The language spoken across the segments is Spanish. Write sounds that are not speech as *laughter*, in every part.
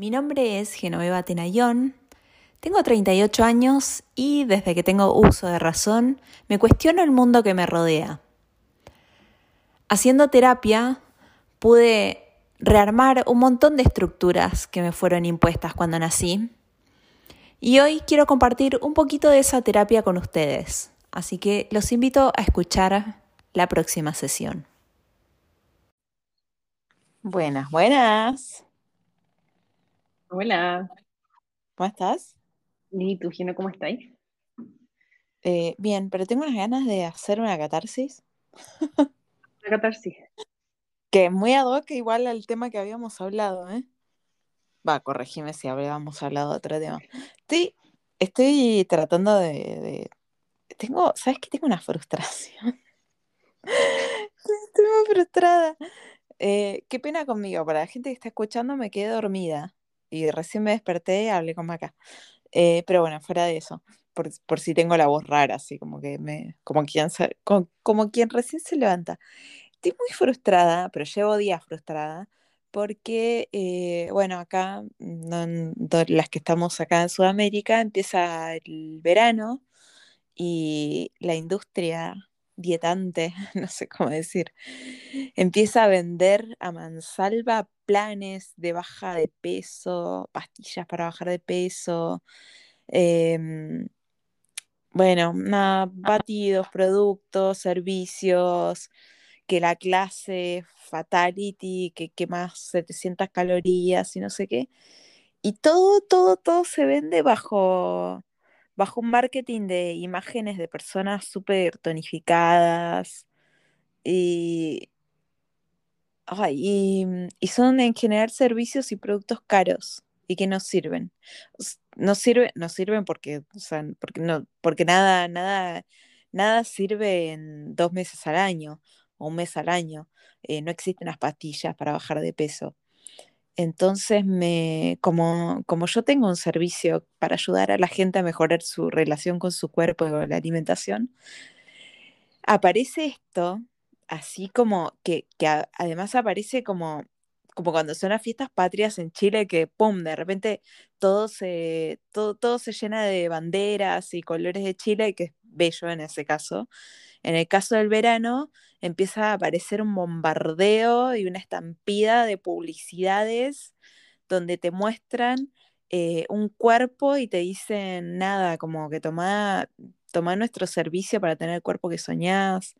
Mi nombre es Genoveva Tenayón, tengo 38 años y desde que tengo uso de razón me cuestiono el mundo que me rodea. Haciendo terapia pude rearmar un montón de estructuras que me fueron impuestas cuando nací y hoy quiero compartir un poquito de esa terapia con ustedes, así que los invito a escuchar la próxima sesión. Buenas, buenas. Hola. ¿Cómo estás? ¿Y tú, Gino, cómo estáis? Eh, bien, pero tengo unas ganas de hacer una catarsis. *laughs* Una catarsis. Que es muy ad hoc igual al tema que habíamos hablado, ¿eh? Va, corregime si habíamos hablado de otro tema. Estoy, estoy tratando de, Tengo, ¿sabes qué? Tengo una frustración. *laughs* Estoy muy frustrada. Eh, qué pena conmigo, para la gente que está escuchando me quedé dormida y recién me desperté y hablé con Maca. Eh, pero bueno, fuera de eso, por, si tengo la voz rara, así como que me, como quien, como, quien recién se levanta. Estoy muy frustrada, pero llevo días frustrada, porque, eh, bueno, acá, las que estamos acá en Sudamérica, empieza el verano y la industria dietante, *laughs* no sé cómo decir, empieza a vender a mansalva planes de baja de peso, pastillas para bajar de peso, em, bueno, batidos, productos, servicios, que la clase fatality, que quema 700 calorías y no sé qué. Y todo, todo, todo se vende bajo bajo un marketing de imágenes de personas súper tonificadas y, y, son en general servicios y productos caros y que no sirven. No, sirve, no sirven porque, porque, no, porque nada, nada, nada sirve en dos meses al año o un mes al año. Eh, no existen las pastillas para bajar de peso. Entonces, me, como, como yo tengo un servicio para ayudar a la gente a mejorar su relación con su cuerpo y con la alimentación, aparece esto, así como que, además aparece como, como cuando son las fiestas patrias en Chile, que ¡pum! de repente todo se, todo, todo se llena de banderas y colores de Chile, que es bello en ese caso. En el caso del verano, empieza a aparecer un bombardeo y una estampida de publicidades donde te muestran eh, un cuerpo y te dicen nada, como que toma, toma nuestro servicio para tener el cuerpo que soñás.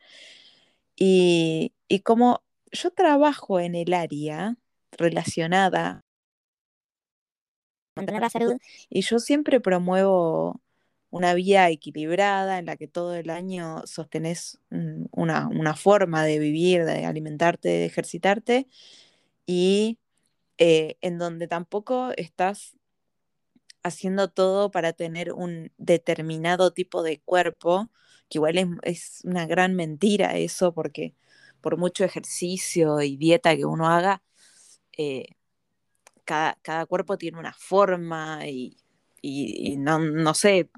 Y, y como yo trabajo en el área relacionada mantener la salud. y yo siempre promuevo una vida equilibrada en la que todo el año sostenés una, forma de vivir, de alimentarte, de ejercitarte, y eh, en donde tampoco estás haciendo todo para tener un determinado tipo de cuerpo, que igual es, una gran mentira eso, porque por mucho ejercicio y dieta que uno haga, eh, cada, cuerpo tiene una forma y, y, no, no sé,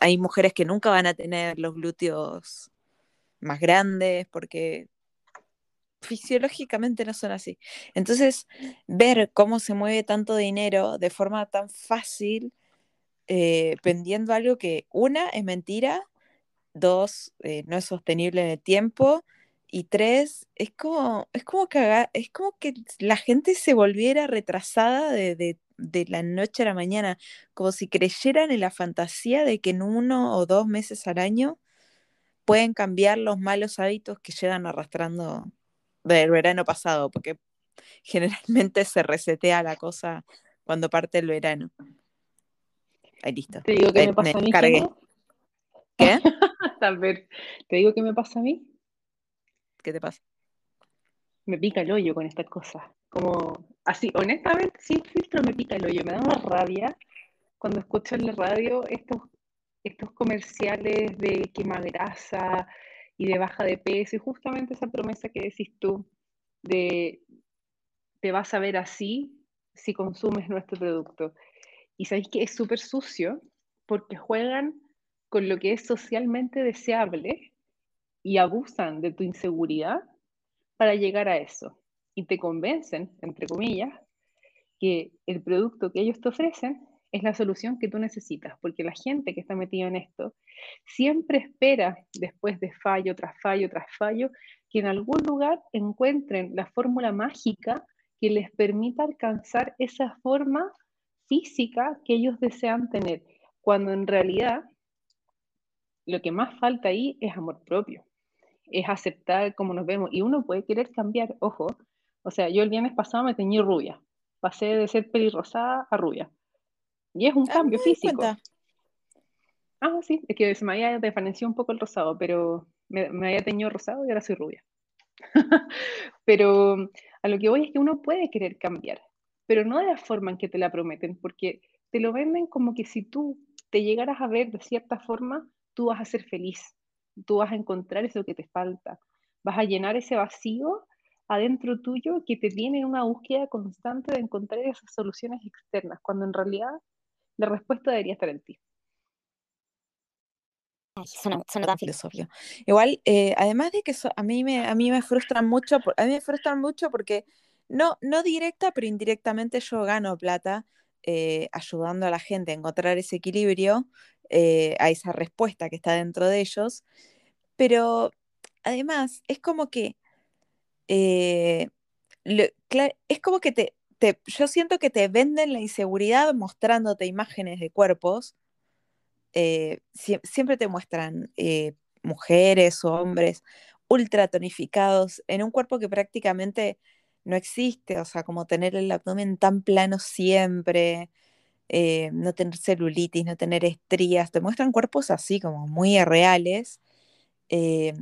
hay mujeres que nunca van a tener los glúteos más grandes porque fisiológicamente no son así. Entonces, ver cómo se mueve tanto dinero de forma tan fácil, eh, vendiendo algo que, una, es mentira, dos, eh, no es sostenible en el tiempo, y tres, es como, es como que es como que la gente se volviera retrasada de, de la noche a la mañana, como si creyeran en la fantasía de que en uno o dos meses al año pueden cambiar los malos hábitos que llegan arrastrando del verano pasado, porque *laughs* generalmente se resetea la cosa cuando parte el verano. Ahí listo. Te digo que me pasa a mí. ¿Qué? *laughs* Tal vez. Te digo que me pasa a mí. ¿Qué te pasa? Me pica el hoyo con estas cosas. Como así, honestamente, sin filtro me pica el hoyo, me da una rabia cuando escucho en la radio estos, estos comerciales de quema grasa y de baja de peso, y justamente esa promesa que decís tú de te vas a ver así si consumes nuestro producto. Y sabéis que es súper sucio porque juegan con lo que es socialmente deseable y abusan de tu inseguridad para llegar a eso. Y te convencen, entre comillas, que el producto que ellos te ofrecen es la solución que tú necesitas, porque la gente que está metida en esto siempre espera, después de fallo tras fallo tras fallo, que en algún lugar encuentren la fórmula mágica que les permita alcanzar esa forma física que ellos desean tener, cuando en realidad lo que más falta ahí es amor propio, es aceptar cómo nos vemos. Y uno puede querer cambiar, ojo, o sea, yo el viernes pasado me teñí rubia, pasé de ser pelirrosada a rubia. Y es un Ah, cambio físico. cuenta. Ah, sí, es que se me había desvanecido un poco el rosado, pero me, me había teñido rosado y ahora soy rubia. *laughs* Pero a lo que voy es que uno puede querer cambiar, pero no de la forma en que te la prometen, porque te lo venden como que si tú te llegaras a ver de cierta forma, tú vas a ser feliz, tú vas a encontrar eso que te falta, vas a llenar ese vacío adentro tuyo que te tiene en una búsqueda constante de encontrar esas soluciones externas, cuando en realidad la respuesta debería estar en ti. Ay, suena, suena tan filosófico. filosofía. Igual, eh, además de que so- a mí me, a mí me frustran mucho, por- a mí me frustran mucho porque no, no directa, pero indirectamente yo gano plata eh, ayudando a la gente a encontrar ese equilibrio, eh, a esa respuesta que está dentro de ellos. Pero además es como que eh, es como que te, te- yo siento que te venden la inseguridad mostrándote imágenes de cuerpos eh, sie- siempre te muestran mujeres o hombres ultra tonificados en un cuerpo que prácticamente no existe, o sea, como tener el abdomen tan plano siempre, eh, no tener celulitis, no tener estrías, te muestran cuerpos así como muy reales. eh,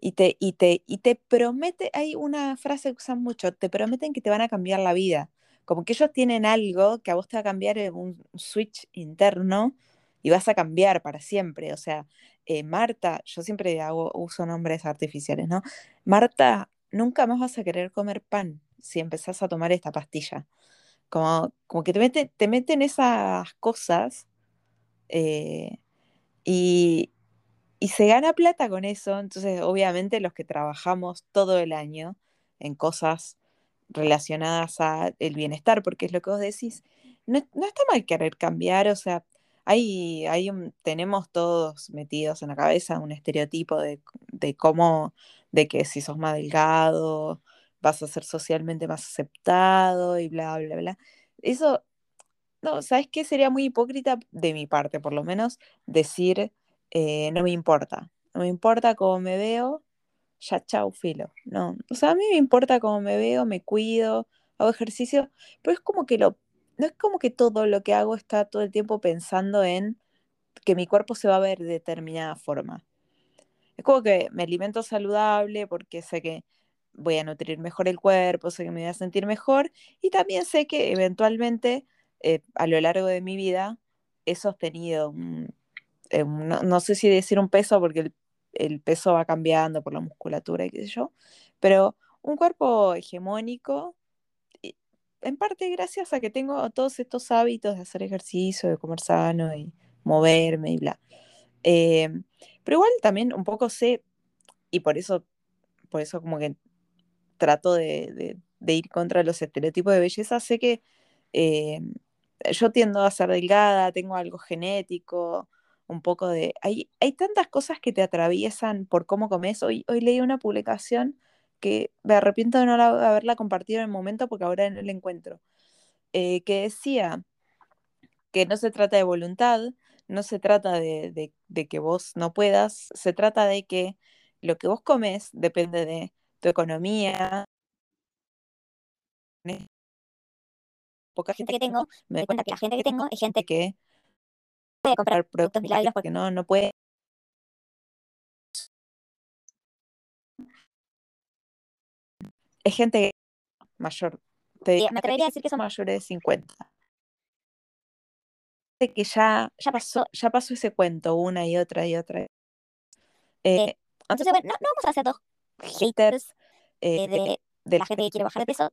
y te, y te, y te promete, hay una frase que usan mucho, te prometen que te van a cambiar la vida. Como que ellos tienen algo que a vos te va a cambiar en un switch interno y vas a cambiar para siempre. O sea, eh, Marta, yo siempre uso nombres artificiales, ¿no? Marta, nunca más vas a querer comer pan si empezás a tomar esta pastilla. Como, como que te meten, te meten esas cosas eh, y, y se gana plata con eso, entonces obviamente los que trabajamos todo el año en cosas relacionadas a el bienestar, porque es lo que vos decís, no, no está mal querer cambiar, o sea, hay, hay tenemos todos metidos en la cabeza un estereotipo de, de cómo, de que si sos más delgado, vas a ser socialmente más aceptado y bla, bla, bla. Eso, no, ¿sabes qué? Sería muy hipócrita de mi parte, por lo menos, decir eh, no me importa. No me importa cómo me veo, ya chau, filo. No, o sea, a mí me importa cómo me veo, me cuido, hago ejercicio, pero es como que lo, no es como que todo lo que hago está todo el tiempo pensando en que mi cuerpo se va a ver de determinada forma. Es como que me alimento saludable porque sé que voy a nutrir mejor el cuerpo, sé que me voy a sentir mejor y también sé que eventualmente eh, a lo largo de mi vida he sostenido un, eh, no, sé si decir un peso porque el, peso va cambiando por la musculatura y qué sé yo, pero un cuerpo hegemónico, en parte gracias a que tengo todos estos hábitos de hacer ejercicio, de comer sano y moverme y bla. Eh, pero igual también un poco sé, y por eso, por eso como que trato de, ir contra los estereotipos de belleza, sé que eh, yo tiendo a ser delgada, tengo algo genético, un poco de... Hay, hay tantas cosas que te atraviesan por cómo comes. Hoy, hoy leí una publicación que me arrepiento de no la- haberla compartido en el momento porque ahora no la encuentro, eh, que decía que no se trata de voluntad, no se trata de que vos no puedas, se trata de que lo que vos comes depende de tu economía. Poca gente que tengo, me doy cuenta que la gente que tengo es gente que puede comprar productos milagros porque no, no puede. Es gente mayor, te me atrevería a decir que son mayores de 50. De que ya, ya pasó, ya pasó ese cuento una y otra y otra. Eh, Entonces, bueno, no, no vamos a hacer dos haters eh, de, de la gente que quiere bajar de peso.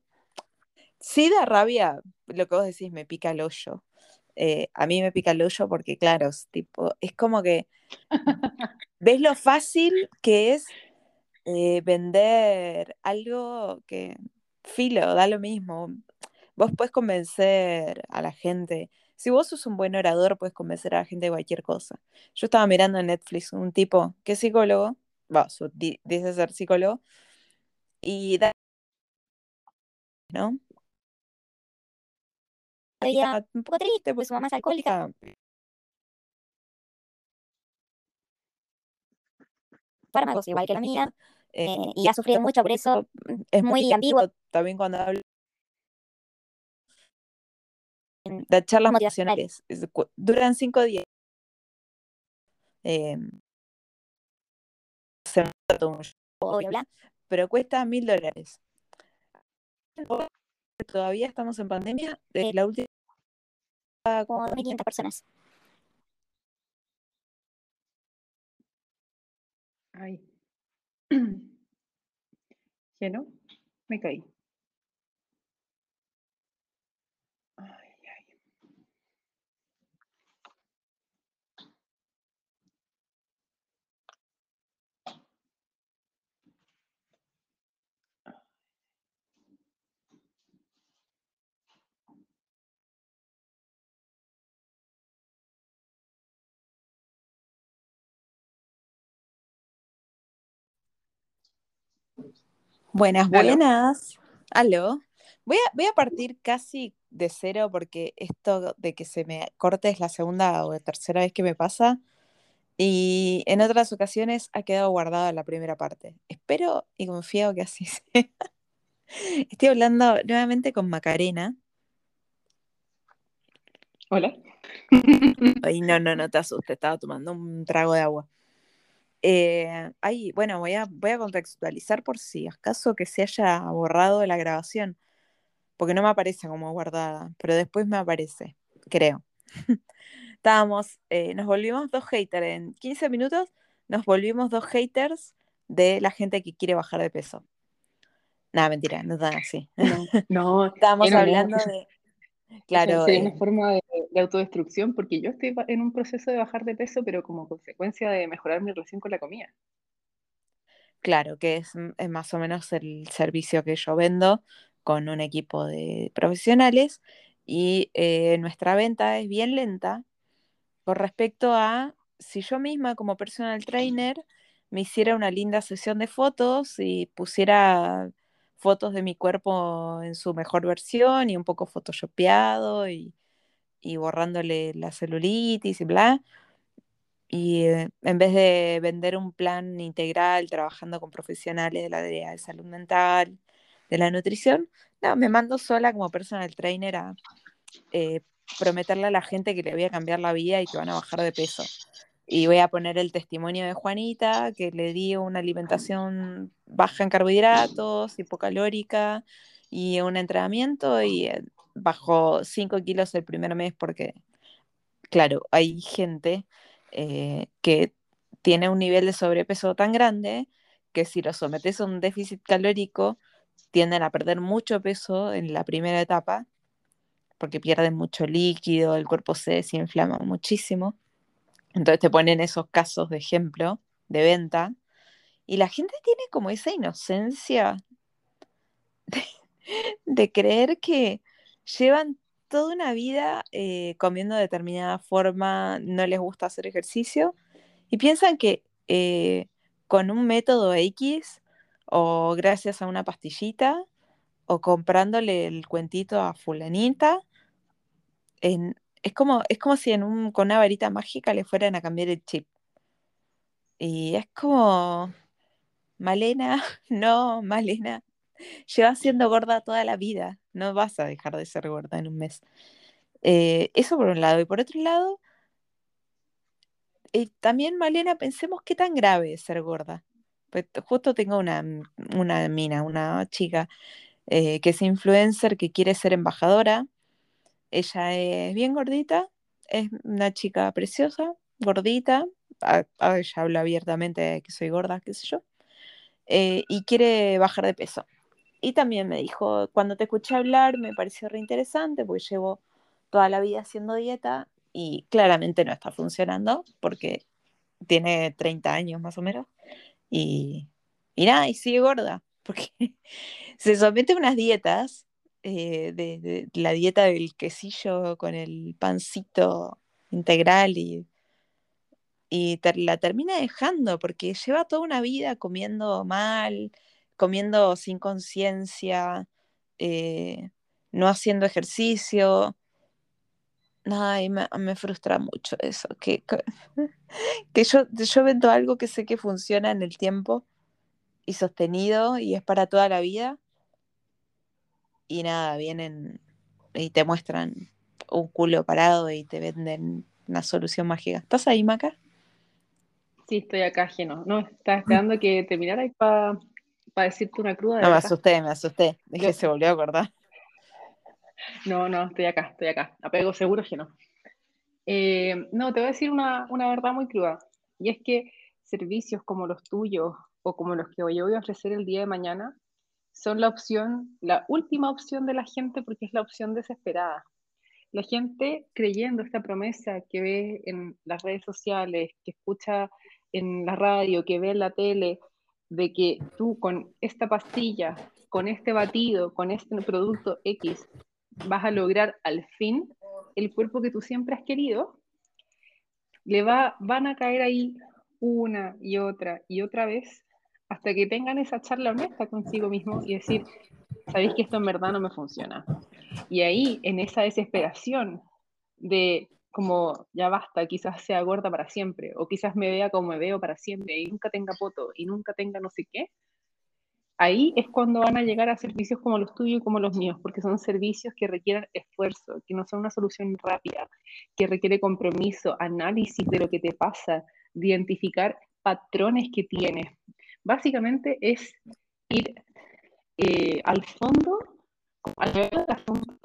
Sí da rabia, lo que vos decís, me pica el hoyo. Eh, a mí me pica el hoyo porque, claro, es, tipo, es como que *laughs* ves lo fácil que es eh, vender algo que, filo, da lo mismo. vos puedes convencer a la gente. Si vos sos un buen orador, puedes convencer a la gente de cualquier cosa. Yo estaba mirando en Netflix un tipo que es psicólogo, va, su- di- dice ser psicólogo, y da, ¿no? Ella un poco triste porque su mamá es alcohólica. Fármacos igual que la mía. eh, eh, y ha sufrido mucho por eso. es muy ambiguo. también cuando hablo de charlas motivacionales. Duran cinco días. Eh, se monta todo un show, Obvio, bla. pero cuesta mil dólares. Todavía estamos en pandemia. eh, Eh, la última Como 2.500 personas. Ay. *clears throat* ¿Qué no? Me caí. Buenas, buenas. Aló. Voy a, voy a partir casi de cero porque esto de que se me corte es la segunda o tercera vez que me pasa. Y en otras ocasiones ha quedado guardada la primera parte. Espero y confío que así *laughs* sea. Estoy hablando nuevamente con Macarena. Hola. Ay, no, no, no te asustes, estaba tomando un trago de agua. Eh, ay, bueno, voy a, voy a contextualizar por si acaso que se haya borrado la grabación, porque no me aparece como guardada, pero después me aparece, creo. *laughs* Estábamos, eh, nos volvimos dos haters en 15 minutos, nos volvimos dos haters de la gente que quiere bajar de peso. Nada, mentira, no tan así. No, no, *laughs* Estábamos hablando de, *laughs* claro, eh, una forma de, de autodestrucción porque yo estoy en un proceso de bajar de peso, pero como consecuencia de mejorar mi relación con la comida. Claro, que es, m- es más o menos el servicio que yo vendo con un equipo de profesionales y eh, nuestra venta es bien lenta con respecto a si yo misma como personal trainer me hiciera una linda sesión de fotos y pusiera fotos de mi cuerpo en su mejor versión y un poco photoshopeado y, y borrándole la celulitis y bla. Y eh, en vez de vender un plan integral trabajando con profesionales de la área de salud mental, de la nutrición, no, me mando sola como personal trainer a eh, prometerle a la gente que le voy a cambiar la vida y que van a bajar de peso. Y voy a poner el testimonio de Juanita, que le di una alimentación baja en carbohidratos, hipocalórica y un entrenamiento y eh, bajó 5 kilos el primer mes porque, claro, hay gente eh, que tiene un nivel de sobrepeso tan grande que si lo sometes a un déficit calórico tienden a perder mucho peso en la primera etapa porque pierden mucho líquido, el cuerpo se desinflama muchísimo. Entonces te ponen esos casos de ejemplo de venta y la gente tiene como esa inocencia de, de creer que llevan toda una vida eh, comiendo de determinada forma, no les gusta hacer ejercicio y piensan que eh, con un método X o gracias a una pastillita o comprándole el cuentito a fulanita, es como, es como si con una varita mágica le fueran a cambiar el chip. Y es como, Malena, *laughs* no, Malena, *laughs* llevas siendo gorda toda la vida, no vas a dejar de ser gorda en un mes. Eh, eso por un lado. Y por otro lado, eh, también, Malena, pensemos qué tan grave es ser gorda. Pues justo tengo una, una mina, una chica eh, que es influencer, que quiere ser embajadora. Ella es bien gordita, es una chica preciosa, gordita. Ella habla abiertamente de que soy gorda, qué sé yo. eh, y quiere bajar de peso. Y también me dijo, cuando te escuché hablar me pareció re interesante porque llevo toda la vida haciendo dieta y claramente no está funcionando porque tiene 30 años más o menos y, y nada, y sigue gorda *laughs* porque se somete a unas dietas eh, de, la dieta del quesillo con el pancito integral y, y la termina dejando porque lleva toda una vida comiendo mal, comiendo sin conciencia, eh, no haciendo ejercicio. Ay, me, me frustra mucho eso, que, que, *laughs* que yo, yo vendo algo que sé que funciona en el tiempo y sostenido y es para toda la vida y nada, vienen y te muestran un culo parado y te venden una solución mágica. ¿Estás ahí, Maca? Sí, estoy acá ajeno. No, estaba esperando que terminara para decirte una cruda de No, me verdad. asusté, me asusté. Dije, Yo- se volvió a acordar. *laughs* No, no, estoy acá, estoy acá. Apego seguro que no. Eh, no, te voy a decir una, una verdad muy cruda. Y es que servicios como los tuyos o como los que yo voy a ofrecer el día de mañana son la opción, la última opción de la gente porque es la opción desesperada. La gente creyendo esta promesa que ve en las redes sociales, que escucha en la radio, que ve en la tele, de que tú con esta pastilla, con este batido, con este producto X, vas a lograr al fin el cuerpo que tú siempre has querido, le va, van a caer ahí una y otra y otra vez hasta que tengan esa charla honesta consigo mismo y decir, sabéis que esto en verdad no me funciona. Y ahí, en esa desesperación de como ya basta, quizás sea gorda para siempre, o quizás me vea como me veo para siempre y nunca tenga poto y nunca tenga no sé qué, ahí es cuando van a llegar a servicios como los tuyos y como los míos, porque son servicios que requieren esfuerzo, que no son una solución rápida, que requiere compromiso, análisis de lo que te pasa, de identificar patrones que tienes. Básicamente es ir eh, al fondo, al asunto,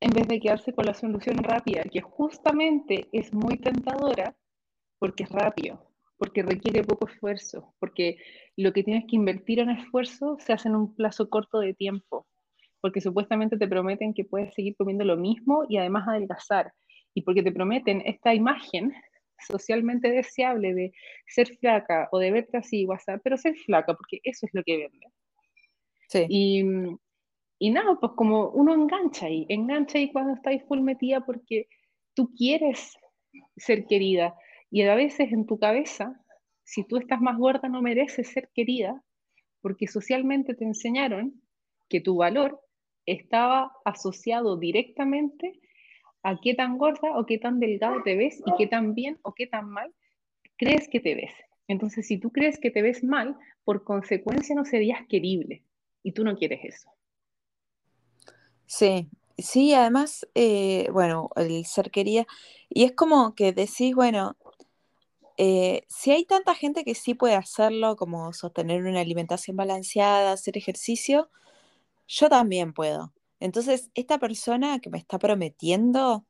en vez de quedarse con la solución rápida, que justamente es muy tentadora porque es rápido, porque requiere poco esfuerzo, porque lo que tienes que invertir en esfuerzo se hace en un plazo corto de tiempo, porque supuestamente te prometen que puedes seguir comiendo lo mismo y además adelgazar, y porque te prometen esta imagen socialmente deseable de ser flaca o de verte así, WhatsApp, pero ser flaca, porque eso es lo que vende. Sí. Y, y nada, pues como uno engancha ahí, engancha ahí cuando estáis full metida porque tú quieres ser querida y a veces en tu cabeza, si tú estás más gorda no mereces ser querida porque socialmente te enseñaron que tu valor estaba asociado directamente a qué tan gorda o qué tan delgado te ves y qué tan bien o qué tan mal crees que te ves. Entonces, si tú crees que te ves mal, por consecuencia no serías querible y tú no quieres eso. Sí, sí, además, eh, bueno, el ser querida, y es como que decís, bueno, eh, si hay tanta gente que sí puede hacerlo, como sostener una alimentación balanceada, hacer ejercicio, yo también puedo. Entonces, esta persona que me está prometiendo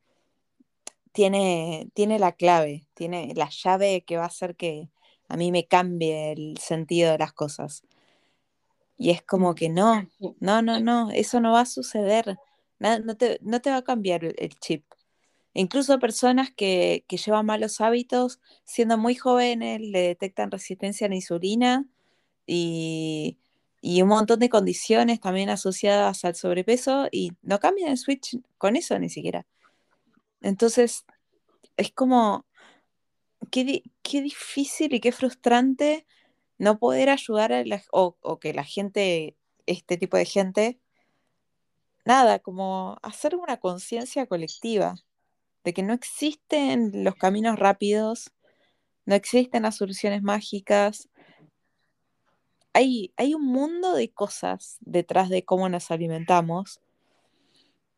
tiene, tiene la clave, tiene la llave que va a hacer que a mí me cambie el sentido de las cosas. Y es como que no, no, no, no, eso no va a suceder. Na- No te, no te va a cambiar el, el chip. Incluso personas que, que llevan malos hábitos, siendo muy jóvenes, le detectan resistencia a la insulina y, y un montón de condiciones también asociadas al sobrepeso y no cambian el switch con eso ni siquiera. Entonces, es como, qué, qué difícil y qué frustrante no poder ayudar a la, o, o que la gente, este tipo de gente, nada, como hacer una conciencia colectiva de que no existen los caminos rápidos, no existen las soluciones mágicas. Hay, hay un mundo de cosas detrás de cómo nos alimentamos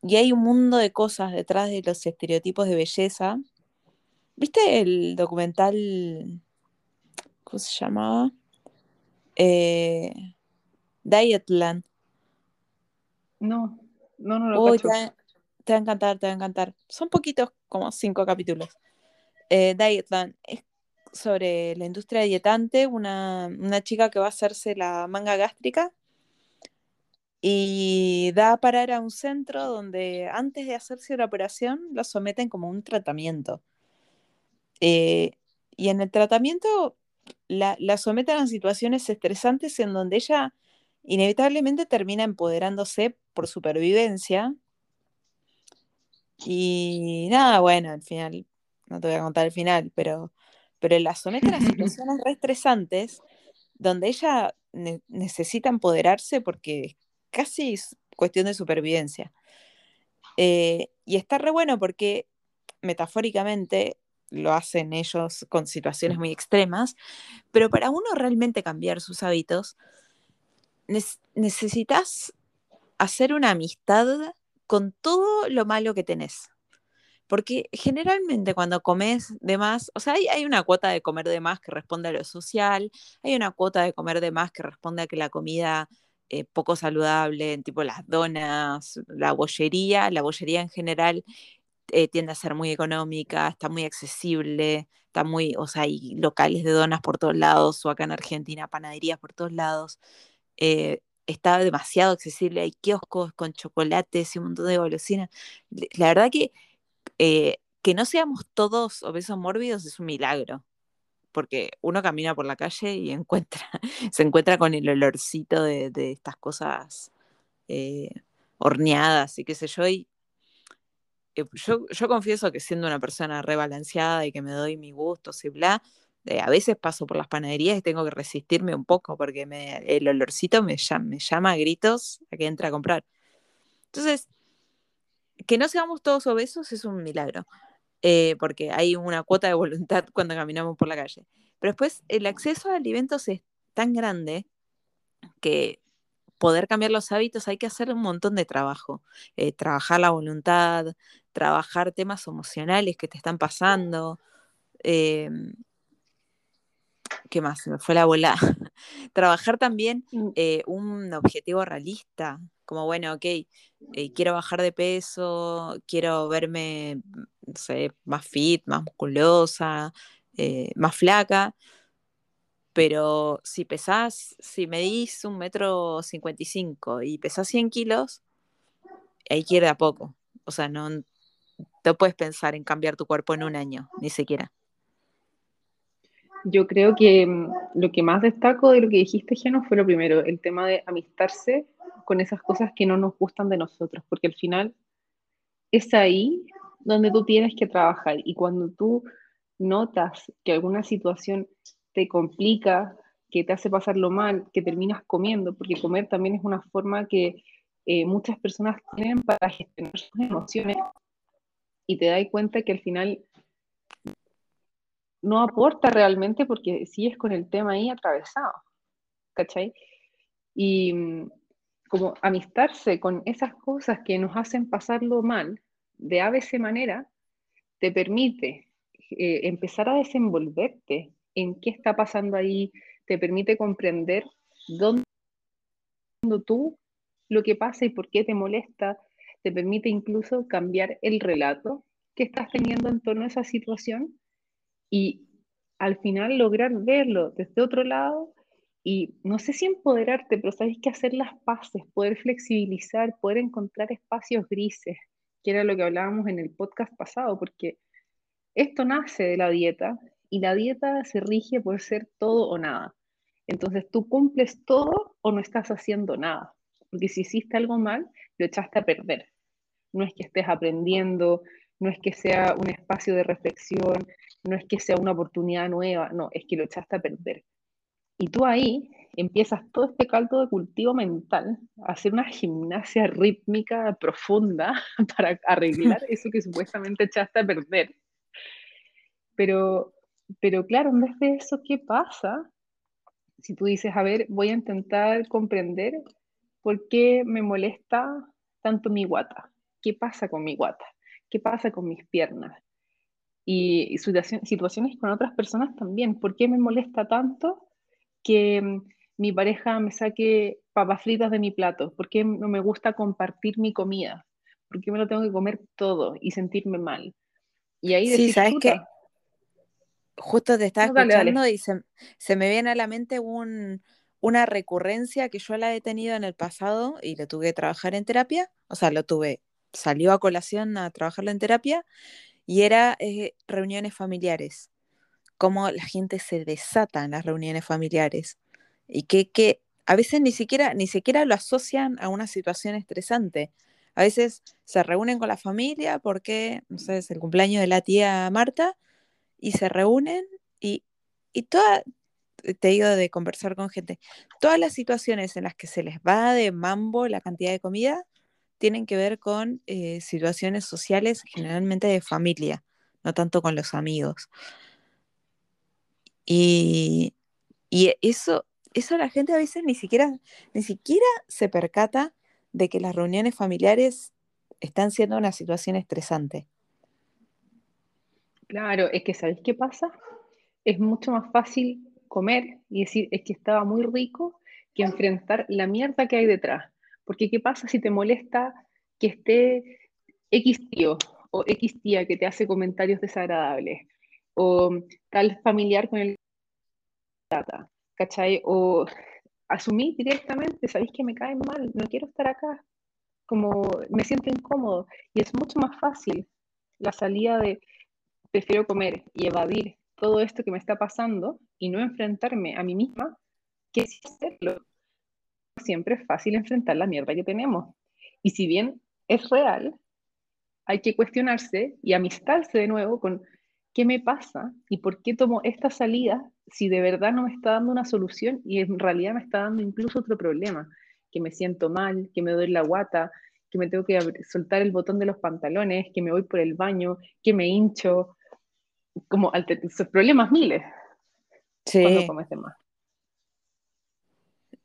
y hay un mundo de cosas detrás de los estereotipos de belleza. ¿Viste el documental, cómo se llamaba? Eh, Dietland. No, no, no lo te cacho. va, te va a encantar, te va a encantar. Son poquitos, como cinco capítulos. Eh, Dietland es sobre la industria dietante, una, una chica que va a hacerse la manga gástrica y da a parar a un centro donde antes de hacerse la operación lo someten como un tratamiento. Eh, y en el tratamiento la, la someten a situaciones estresantes en donde ella inevitablemente termina empoderándose por supervivencia. Y nada, bueno, al final, no te voy a contar el final, pero, pero la someten a *laughs* situaciones re estresantes donde ella ne- necesita empoderarse porque casi es cuestión de supervivencia. Eh, y está re bueno porque metafóricamente lo hacen ellos con situaciones muy extremas, pero para uno realmente cambiar sus hábitos, necesitas hacer una amistad con todo lo malo que tenés. Porque generalmente cuando comes de más, o sea, hay, hay una cuota de comer de más que responde a lo social, hay una cuota de comer de más que responde a que la comida eh, poco saludable, tipo las donas, la bollería, la bollería en general eh, tiende a ser muy económica, está muy accesible, está muy, o sea, hay locales de donas por todos lados, o acá en Argentina, panaderías por todos lados. eh, está demasiado accesible, hay kioscos con chocolates y un montón de golosinas. La verdad que eh, que no seamos todos obesos mórbidos es un milagro, porque uno camina por la calle y *laughs* encuentra, se encuentra con el olorcito de, de estas cosas horneadas y qué sé yo, y eh, yo, yo confieso que siendo una persona rebalanceada y que me doy mis gustos y bla, eh, a veces paso por las panaderías y tengo que resistirme un poco porque me, el olorcito me llama, me llama a gritos a que entre a comprar. Entonces, que no seamos todos obesos es un milagro, eh, porque hay una cuota de voluntad *laughs* cuando caminamos por la calle. Pero después, el acceso a alimentos es tan grande que poder cambiar los hábitos hay que hacer un montón de trabajo. Eh, trabajar la voluntad, trabajar temas emocionales que te están pasando. eh, ¿Qué más? Se me fue la bola. *laughs* trabajar también Mm, eh, un objetivo realista, como bueno, ok, eh, quiero bajar de peso, quiero verme, no sé, más fit, más musculosa, más flaca, pero si pesás, si medís un metro cincuenta y cinco y pesás 100 kilos, hay que ir de a poco. O sea, no, no puedes pensar en cambiar tu cuerpo en un año, ni siquiera. Yo creo que mm, lo que más destaco de lo que dijiste, Geno, fue lo primero, el tema de amistarse con esas cosas que no nos gustan de nosotros, porque al final es ahí donde tú tienes que trabajar y cuando tú notas que alguna situación te complica, que te hace pasarlo mal, que terminas comiendo, porque comer también es una forma que eh, muchas personas tienen para gestionar sus emociones y te das cuenta que al final no aporta realmente porque sigues con el tema ahí atravesado, ¿cachai? Y mm, como amistarse con esas cosas que nos hacen pasarlo mal de ABC manera, te permite eh, empezar a desenvolverte en qué está pasando ahí, te permite comprender dónde tú lo que pasa y por qué te molesta, te permite incluso cambiar el relato que estás teniendo en torno a esa situación y al final lograr verlo desde otro lado y no sé si empoderarte, pero sabes que hacer las paces, poder flexibilizar, poder encontrar espacios grises, que era lo que hablábamos en el podcast pasado, porque esto nace de la dieta y la dieta se rige por ser todo o nada. Entonces tú cumples todo o no estás haciendo nada, porque si hiciste algo mal, lo echaste a perder. No es que estés aprendiendo, no es que sea un espacio de reflexión, no es que sea una oportunidad nueva, no, es que lo echaste a perder. Y tú ahí empiezas todo este caldo de cultivo mental a hacer una gimnasia rítmica profunda *laughs* para arreglar *laughs* eso que supuestamente echaste a perder. Pero, pero claro, en vez de eso, ¿qué pasa? Si tú dices, a ver, voy a intentar comprender por qué me molesta tanto mi guata. ¿Qué pasa con mi guata? ¿Qué pasa con mis piernas? Y, situaciones con otras personas también. ¿Por qué me molesta tanto que mm, mi pareja me saque papas fritas de mi plato? ¿Por qué no me gusta compartir mi comida? ¿Por qué me lo tengo que comer todo y sentirme mal? Y ahí Sí, ¿sabes qué? Justo te estaba no, dale, escuchando dale. y se, se me viene a la mente un, una recurrencia que yo la he tenido en el pasado y lo tuve que trabajar en terapia, o sea, lo tuve, salió a colación a trabajarlo en terapia y era eh, reuniones familiares, cómo la gente se desata en las reuniones familiares y que, que a veces ni siquiera, ni siquiera lo asocian a una situación estresante. A veces se reúnen con la familia porque, no sé, es el cumpleaños de la tía Marta y se reúnen y, y toda, te digo de conversar con gente, todas las situaciones en las que se les va de mambo la cantidad de comida tienen que ver con eh, situaciones sociales, generalmente de familia, no tanto con los amigos. Y, y eso, eso la gente a veces ni siquiera, ni siquiera se percata de que las reuniones familiares están siendo una situación estresante. Claro, es que ¿sabéis qué pasa? Es mucho más fácil comer y decir, es que estaba muy rico, que enfrentar la mierda que hay detrás. Porque ¿qué pasa si te molesta que esté X tío o X tía que te hace comentarios desagradables? O tal familiar con el ¿cachai? O asumí directamente, sabéis que me caen mal, no quiero estar acá, como me siento incómodo. Y es mucho más fácil la salida de prefiero comer y evadir todo esto que me está pasando y no enfrentarme a mí misma que si hacerlo. Siempre es fácil enfrentar la mierda que tenemos. Y si bien es real, hay que cuestionarse y amistarse de nuevo con qué me pasa y por qué tomo esta salida si de verdad no me está dando una solución y en realidad me está dando incluso otro problema, que me siento mal, que me duele la guata, que me tengo que soltar el botón de los pantalones, que me voy por el baño, que me hincho, como problemas miles Sí. cuando comes de más.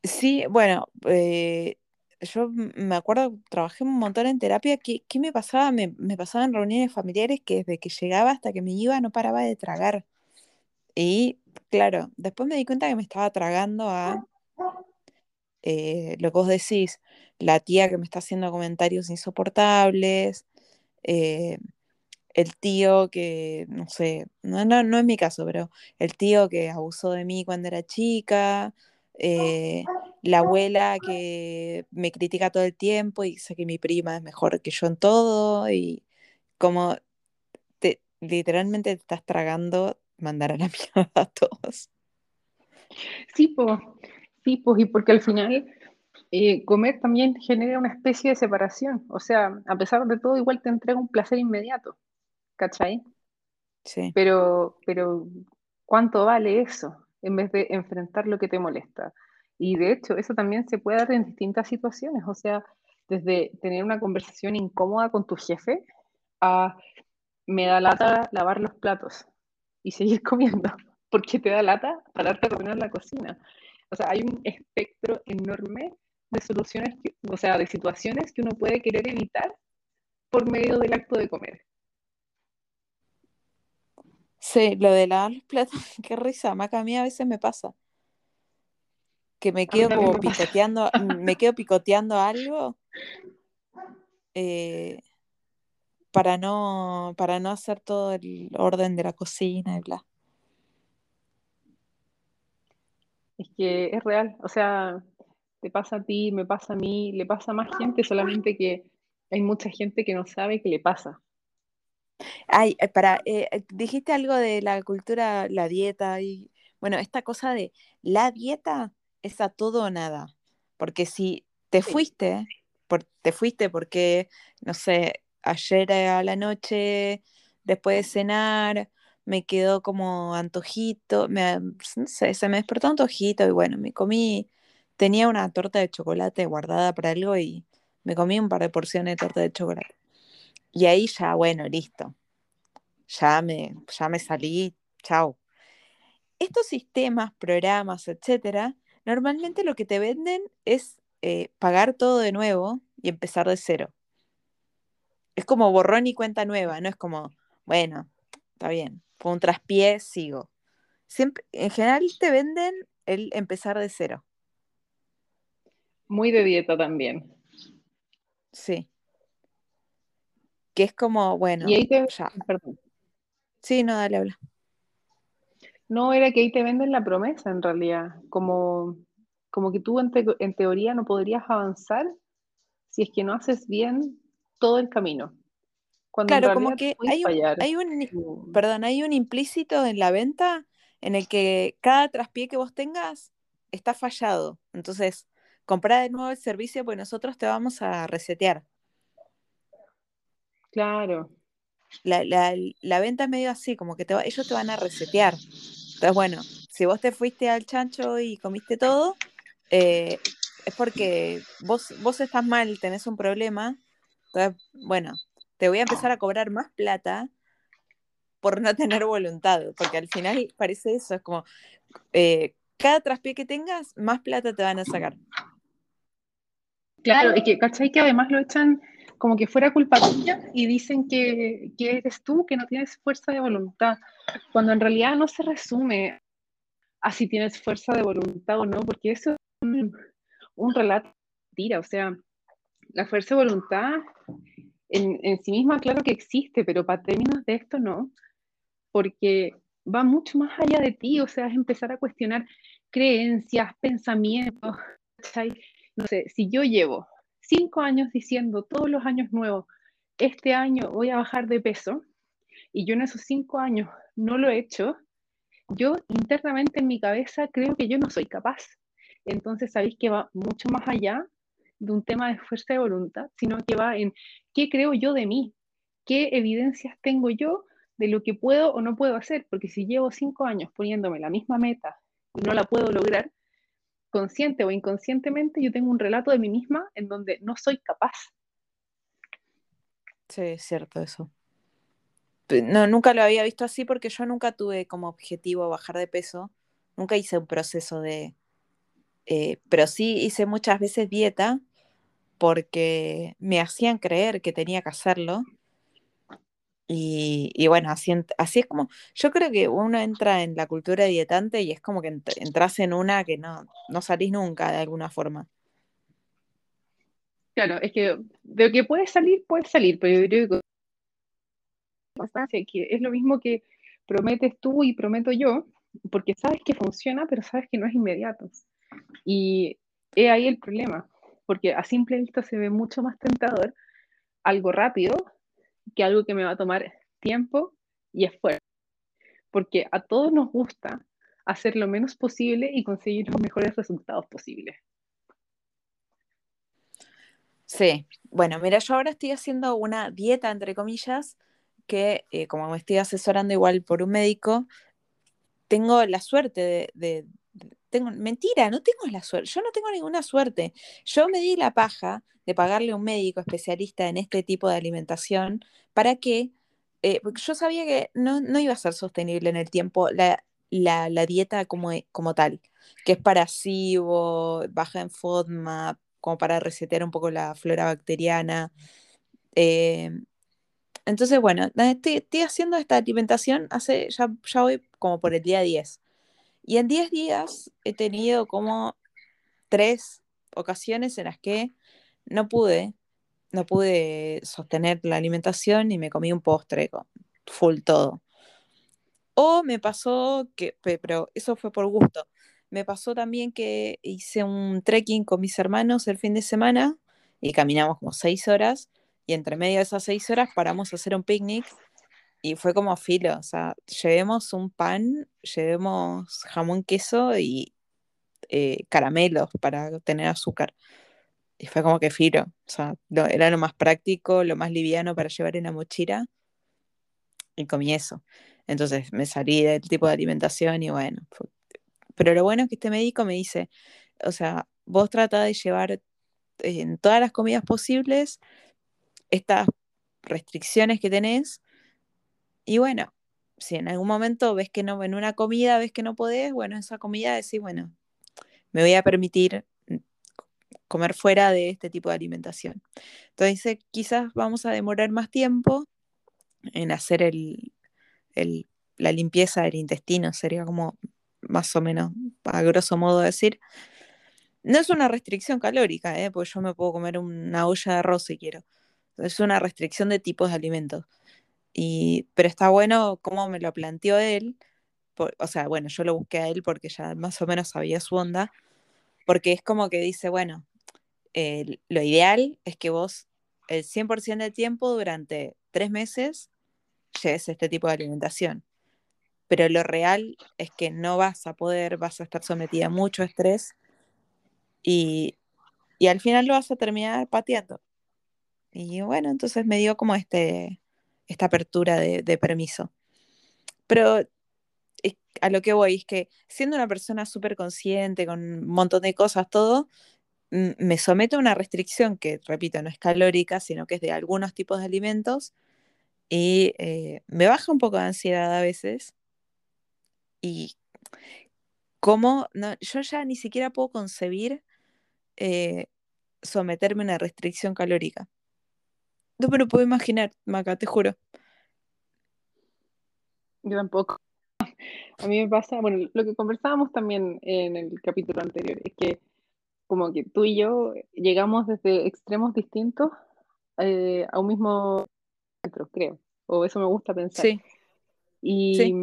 Sí, bueno, eh, yo me acuerdo, trabajé un montón en terapia. ¿Qué, me pasaba? Me, me pasaba en reuniones familiares que desde que llegaba hasta que me iba no paraba de tragar. Y claro, después me di cuenta que me estaba tragando a eh, lo que vos decís, la tía que me está haciendo comentarios insoportables, eh, el tío que, no sé, no, no, no es mi caso, pero el tío que abusó de mí cuando era chica, eh, la abuela que me critica todo el tiempo y dice que mi prima es mejor que yo en todo y como te, literalmente te estás tragando mandar a la *laughs* mierda a todos. Sí, pues, sí, pues, y porque al final eh, comer también genera una especie de separación. O sea, a pesar de todo, igual te entrega un placer inmediato, ¿cachai? Sí, Pero, pero, ¿cuánto vale eso en vez de enfrentar lo que te molesta? Y de hecho, eso también se puede dar en distintas situaciones. O sea, desde tener una conversación incómoda con tu jefe a me da lata lavar los platos y seguir *laughs* comiendo, porque te da lata pararte a ordenar la cocina. O sea, hay un espectro enorme de soluciones, que- o sea, de situaciones que uno puede querer evitar por medio del acto de comer. Sí, lo de lavar los platos, *laughs* qué risa, Maca, a mí a veces me pasa. que me quedo como me picoteando, *laughs* me quedo picoteando algo eh, para no, para no hacer todo el orden de la cocina y bla. Es que es real, o sea, te pasa a ti, me pasa a mí, le pasa a más gente, solamente que hay mucha gente que no sabe que le pasa. Ay, eh, para, eh, eh, dijiste algo de la cultura, la dieta y bueno, esta cosa de la dieta es a todo o nada, porque si te Sí. fuiste, por, te fuiste porque, no sé, ayer a la noche, después de cenar, me quedó como antojito, me, no sé, se me despertó antojito y bueno, me comí, tenía una torta de chocolate guardada para algo y me comí un par de porciones de torta de chocolate. Y ahí ya, bueno, listo ya me, ya me salí, chao. Estos sistemas, programas, etcétera, normalmente lo que te venden es eh, pagar todo de nuevo y empezar de cero. Es como borrón y cuenta nueva, no es como, bueno, está bien, fue un traspié, sigo. Siempre, en general te venden el empezar de cero, Muy de dieta también. sí. Que es como, bueno, Y ahí te, ya. perdón, Sí, no, dale, habla. no era que ahí te venden la promesa en realidad, como, como que tú en, te- en teoría no podrías avanzar si es que no haces bien todo el camino, cuando Claro, como que hay un, hay perdón, hay un implícito en la venta en el que cada traspié que vos tengas está fallado. Entonces, compra de nuevo el servicio, pues nosotros te vamos a resetear. Claro. La, la- la venta es medio así, como que te va- ellos te van a resetear. Entonces, bueno, si vos te fuiste al chancho y comiste todo, eh, es porque vos, vos estás mal, tenés un problema. Entonces, bueno, te voy a empezar a cobrar más plata por no tener voluntad, porque al final parece eso, es como, eh, cada traspié que tengas, más plata te van a sacar. Claro, que, ¿cachai? Que además lo echan como que fuera culpa tuya y dicen que, que eres tú, que no tienes fuerza de voluntad, cuando en realidad no se resume a si tienes fuerza de voluntad o no, porque eso es un, un relato mentira, o sea, la fuerza de voluntad en, en sí misma, claro que existe, pero para términos de esto no, porque va mucho más allá de ti, o sea, es empezar a cuestionar creencias, pensamientos. No sé, si yo llevo cinco años diciendo todos los años nuevos, este año voy a bajar de peso, y yo en esos cinco años no lo he hecho, yo internamente en mi cabeza creo que yo no soy capaz. Entonces, sabéis que va mucho más allá de un tema de fuerza de voluntad, sino que va en qué creo yo de mí, qué evidencias tengo yo de lo que puedo o no puedo hacer, porque si llevo cinco años poniéndome la misma meta y no la puedo lograr, consciente o inconscientemente yo tengo un relato de mí misma en donde no soy capaz. Sí, es cierto eso. No, nunca lo había visto así porque yo nunca tuve como objetivo bajar de peso. Nunca hice un proceso de... eh, pero sí hice muchas veces dieta porque me hacían creer que tenía que hacerlo. Y, y bueno, así, así es como... Yo creo que uno entra en la cultura dietante y es como que ent- entras en una que no, no salís nunca de alguna forma. Claro, es que de que puede salir, puede salir, pero yo creo que es lo mismo que prometes tú y prometo yo, porque sabes que funciona, pero sabes que no es inmediato. Y es ahí el problema, porque a simple vista se ve mucho más tentador algo rápido que algo que me va a tomar tiempo y esfuerzo, porque a todos nos gusta hacer lo menos posible y conseguir los mejores resultados posibles. Sí, bueno, mira, yo ahora estoy haciendo una dieta, entre comillas, que eh, como me estoy asesorando igual por un médico, tengo la suerte de, tengo, mentira, no tengo la suerte, yo no tengo ninguna suerte. Yo me di la paja de pagarle a un médico especialista en este tipo de alimentación para que, eh, porque yo sabía que no, no iba a ser sostenible en el tiempo la, la, la dieta como, e- como tal, que es para SIBO, baja en FODMAP, como para resetear un poco la flora bacteriana. eh, entonces, bueno, estoy, estoy haciendo esta alimentación hace, ya, ya voy como por el día 10. Y en 10 días he tenido como tres ocasiones en las que no pude, no pude sostener la alimentación y me comí un postre full todo. O me pasó que, pe- pero eso fue por gusto. Me pasó también que hice un trekking con mis hermanos el fin de semana y caminamos como seis horas y entre medio de esas seis horas paramos a hacer un picnic y fue como filo, o sea, llevemos un pan, llevemos jamón, queso y eh, caramelos para tener azúcar. Y fue como que filo, o sea, lo- era lo más práctico, lo más liviano para llevar en la mochila y comí eso. Entonces me salí del tipo de alimentación y bueno, fue- pero lo bueno es que este médico me dice, o sea, vos trata de llevar en todas las comidas posibles estas restricciones que tenés y bueno, si en algún momento ves que no, en una comida ves que no podés, bueno, esa comida decís, bueno, me voy a permitir mm, comer fuera de este tipo de alimentación. Entonces quizás vamos a demorar más tiempo en hacer el, el- la limpieza del intestino, sería como más o menos, a grosso modo decir. No es una restricción calórica, ¿eh? porque yo me puedo comer una olla de arroz si quiero. Es una restricción de tipos de alimentos. Pero está bueno cómo me lo planteó él. o sea, bueno, yo lo busqué a él porque ya más o menos sabía su onda. Porque es como que dice, bueno, lo ideal es que vos el 100% del tiempo durante tres meses lleves este tipo de alimentación. pero lo real es que no vas a poder, vas a estar sometida a mucho estrés y, y al final lo vas a terminar pateando. Y bueno, entonces me dio como este, esta apertura de, permiso. Pero a lo que voy es que siendo una persona súper consciente, con un montón de cosas, todo, me someto a una restricción que, repito, no es calórica, sino que es de algunos tipos de alimentos y eh, me baja un poco de ansiedad a veces y como yo ya ni siquiera puedo concebir eh, someterme a una restricción calórica. No me lo puedo imaginar, Maca, te juro. Yo tampoco. A mí me pasa, bueno, lo que conversábamos también en el capítulo anterior, es que como que tú y yo llegamos desde extremos distintos eh, a un mismo centro, creo, o eso me gusta pensar. Sí, Y, sí,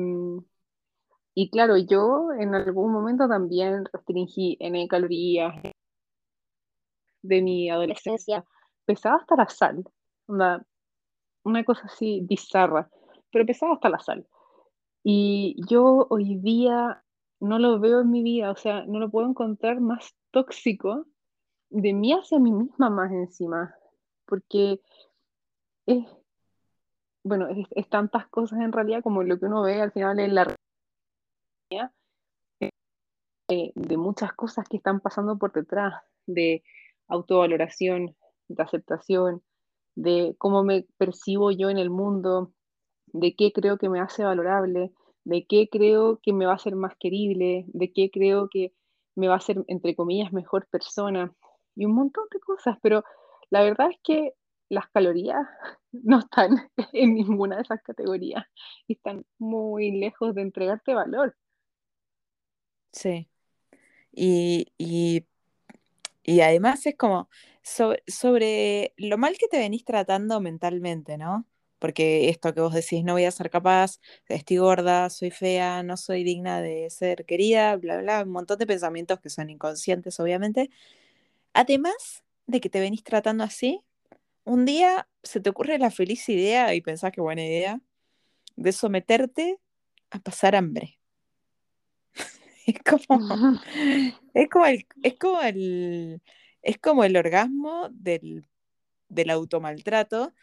y claro, yo en algún momento también restringí N calorías de mi adolescencia. Adolescencia. Pesaba hasta la sal, onda, una cosa así bizarra, pero pesaba hasta la sal. Y yo hoy día no lo veo en mi vida, o sea, no lo puedo encontrar más tóxico de mí hacia mí misma más encima, porque es, bueno, es, es tantas cosas en realidad como lo que uno ve al final en la realidad eh, de muchas cosas que están pasando por detrás, de autovaloración, de aceptación, de cómo me percibo yo en el mundo, de qué creo que me hace valorable, de qué creo que me va a hacer más querible, de qué creo que me va a hacer, entre comillas, mejor persona, y un montón de cosas, pero la verdad es que las calorías *laughs* no están *laughs* en ninguna de esas categorías y están muy lejos de entregarte valor. sí. Y, y, y además es como so- sobre lo mal que te venís tratando mentalmente, ¿no? Porque esto que vos decís, no voy a ser capaz, estoy gorda, soy fea, no soy digna de ser querida, bla, bla, un montón de pensamientos que son inconscientes, obviamente. Además de que te venís tratando así, un día se te ocurre la feliz idea, y pensás que buena idea, de someterte a pasar hambre. Es como, *laughs* es como el, es como el, es como el orgasmo del, del automaltrato.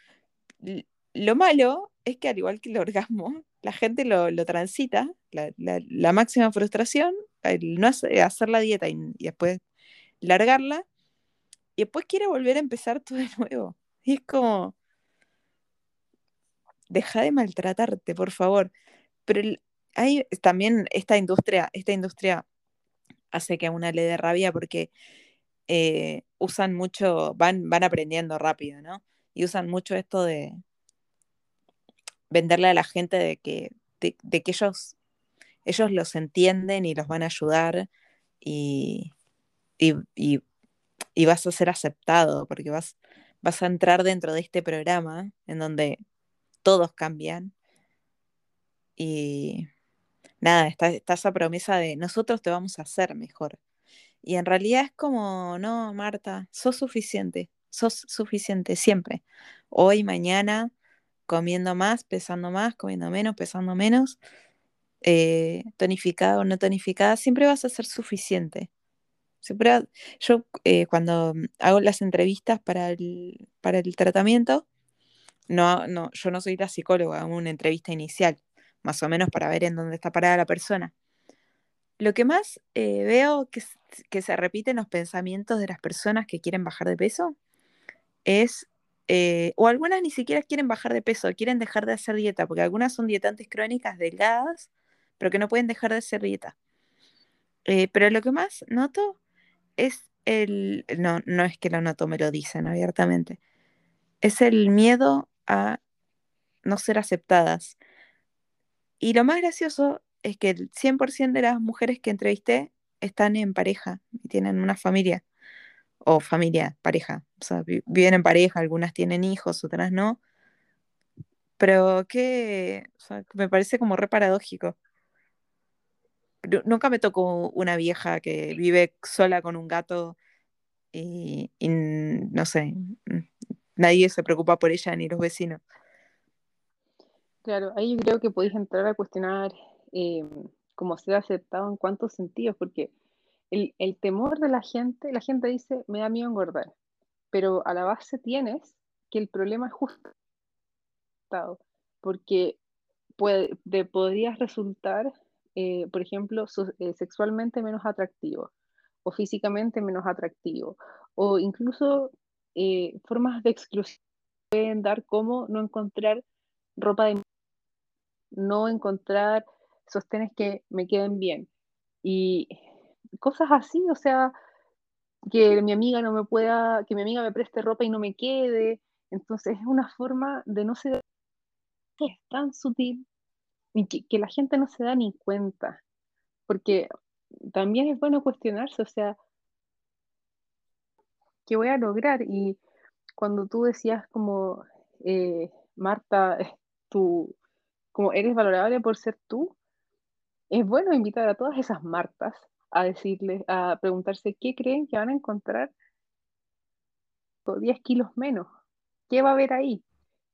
Lo malo es que al igual que el orgasmo, la gente lo, lo transita, la, la- la máxima frustración, el no hace- hacer la dieta y, y después largarla, y después quiere volver a empezar todo de nuevo. Y es como, deja de maltratarte, por favor. Pero el- también esta industria, esta industria hace que a una le dé rabia porque eh, usan mucho, van, van aprendiendo rápido, ¿no? Y usan mucho esto de venderle a la gente de que, de, que ellos, ellos los entienden y los van a ayudar y, y, y- y vas a ser aceptado porque vas, vas a entrar dentro de este programa en donde todos cambian y nada, está, esa promesa de nosotros te vamos a hacer mejor. Y en realidad es como, no, Marta, sos suficiente, sos suficiente siempre. Hoy, mañana, comiendo más, pesando más, comiendo menos, pesando menos, eh, tonificada o no tonificada, siempre vas a ser suficiente. Siempre yo eh, cuando hago las entrevistas para el, para el tratamiento, no, no, yo no soy la psicóloga, hago una entrevista inicial, más o menos para ver en dónde está parada la persona. Lo que más eh, veo que, se repiten los pensamientos de las personas que quieren bajar de peso es, eh, o algunas ni siquiera quieren bajar de peso, quieren dejar de hacer dieta, porque algunas son dietantes crónicas delgadas, pero que no pueden dejar de hacer dieta. Eh, pero lo que más noto es el, no, no es que lo noto, me lo dicen abiertamente, es el miedo a no ser aceptadas. Y lo más gracioso es que el 100% de las mujeres que entrevisté están en pareja y tienen una familia, o familia, pareja, o sea, vi- viven en pareja, algunas tienen hijos, otras no, pero que, me parece como re paradójico. Nu- Nunca me tocó una vieja que vive sola con un gato y, no sé, nadie se preocupa por ella ni los vecinos. Claro, ahí yo creo que podéis entrar a cuestionar eh, como ser aceptado en cuántos sentidos, porque el, el temor de la gente, la gente dice, me da miedo engordar, pero a la base tienes que el problema es justo, porque puede, de- podrías resultar, eh, por ejemplo, eh, sexualmente menos atractivo o físicamente menos atractivo, o incluso formas de exclusión pueden dar como no encontrar ropa de no encontrar sostenes que me queden bien y cosas así, o sea, que mi amiga no me pueda, que mi amiga me preste ropa y no me quede, entonces es una forma de no ser es tan sutil y que, la gente no se da ni cuenta, porque también es bueno cuestionarse, o sea, ¿qué voy a lograr? Y cuando tú decías como, eh, Marta, *laughs* tú, como eres valorable por ser tú, es bueno invitar a todas esas Martas a decirles, a preguntarse qué creen que van a encontrar con 10 kilos menos, ¿qué va a haber ahí?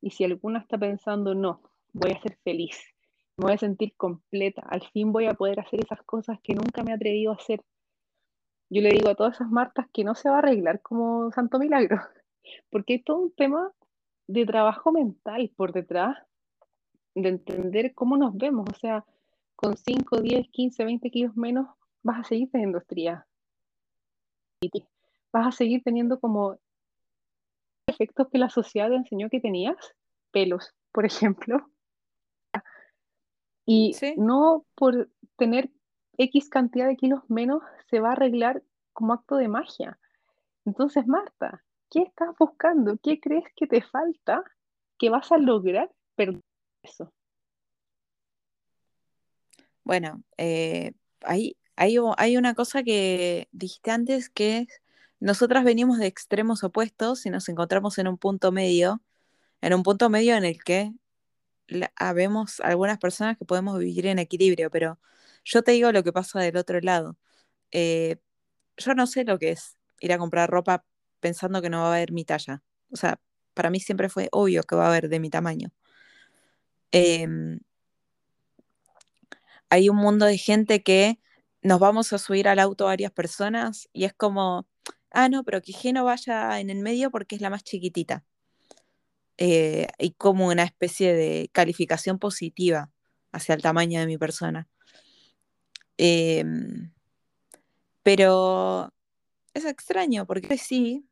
Y si alguna está pensando, no, voy a ser feliz, me voy a sentir completa, al fin voy a poder hacer esas cosas que nunca me he atrevido a hacer. Yo le digo a todas esas Martas que no se va a arreglar como Santo Milagro, *laughs* porque hay todo un tema de trabajo mental por detrás, de entender cómo nos vemos, o sea, con 5, 10, 15, 20 kilos menos vas a seguir teniendo estrías, vas a seguir teniendo como efectos que la sociedad te enseñó que tenías, pelos, por ejemplo, y Sí. no por tener X cantidad de kilos menos se va a arreglar como acto de magia. Entonces, Marta, ¿qué estás buscando? ¿Qué crees que te falta que vas a lograr perder Bueno, eh, hay, hay, hay una cosa que dijiste antes que es, nosotras venimos de extremos opuestos y nos encontramos en un punto medio, en un punto medio en el que la- habemos algunas personas que podemos vivir en equilibrio, pero yo te digo lo que pasa del otro lado. Eh, yo no sé lo que es ir a comprar ropa pensando que no va a haber mi talla. O sea, para mí siempre fue obvio que va a haber de mi tamaño. Em, hay un mundo de gente que nos vamos a subir al auto varias personas y es como, ah, no, pero que G no vaya en el medio porque es la más chiquitita. Eh, y como una especie de calificación positiva hacia el tamaño de mi persona. Em, pero es extraño porque sí,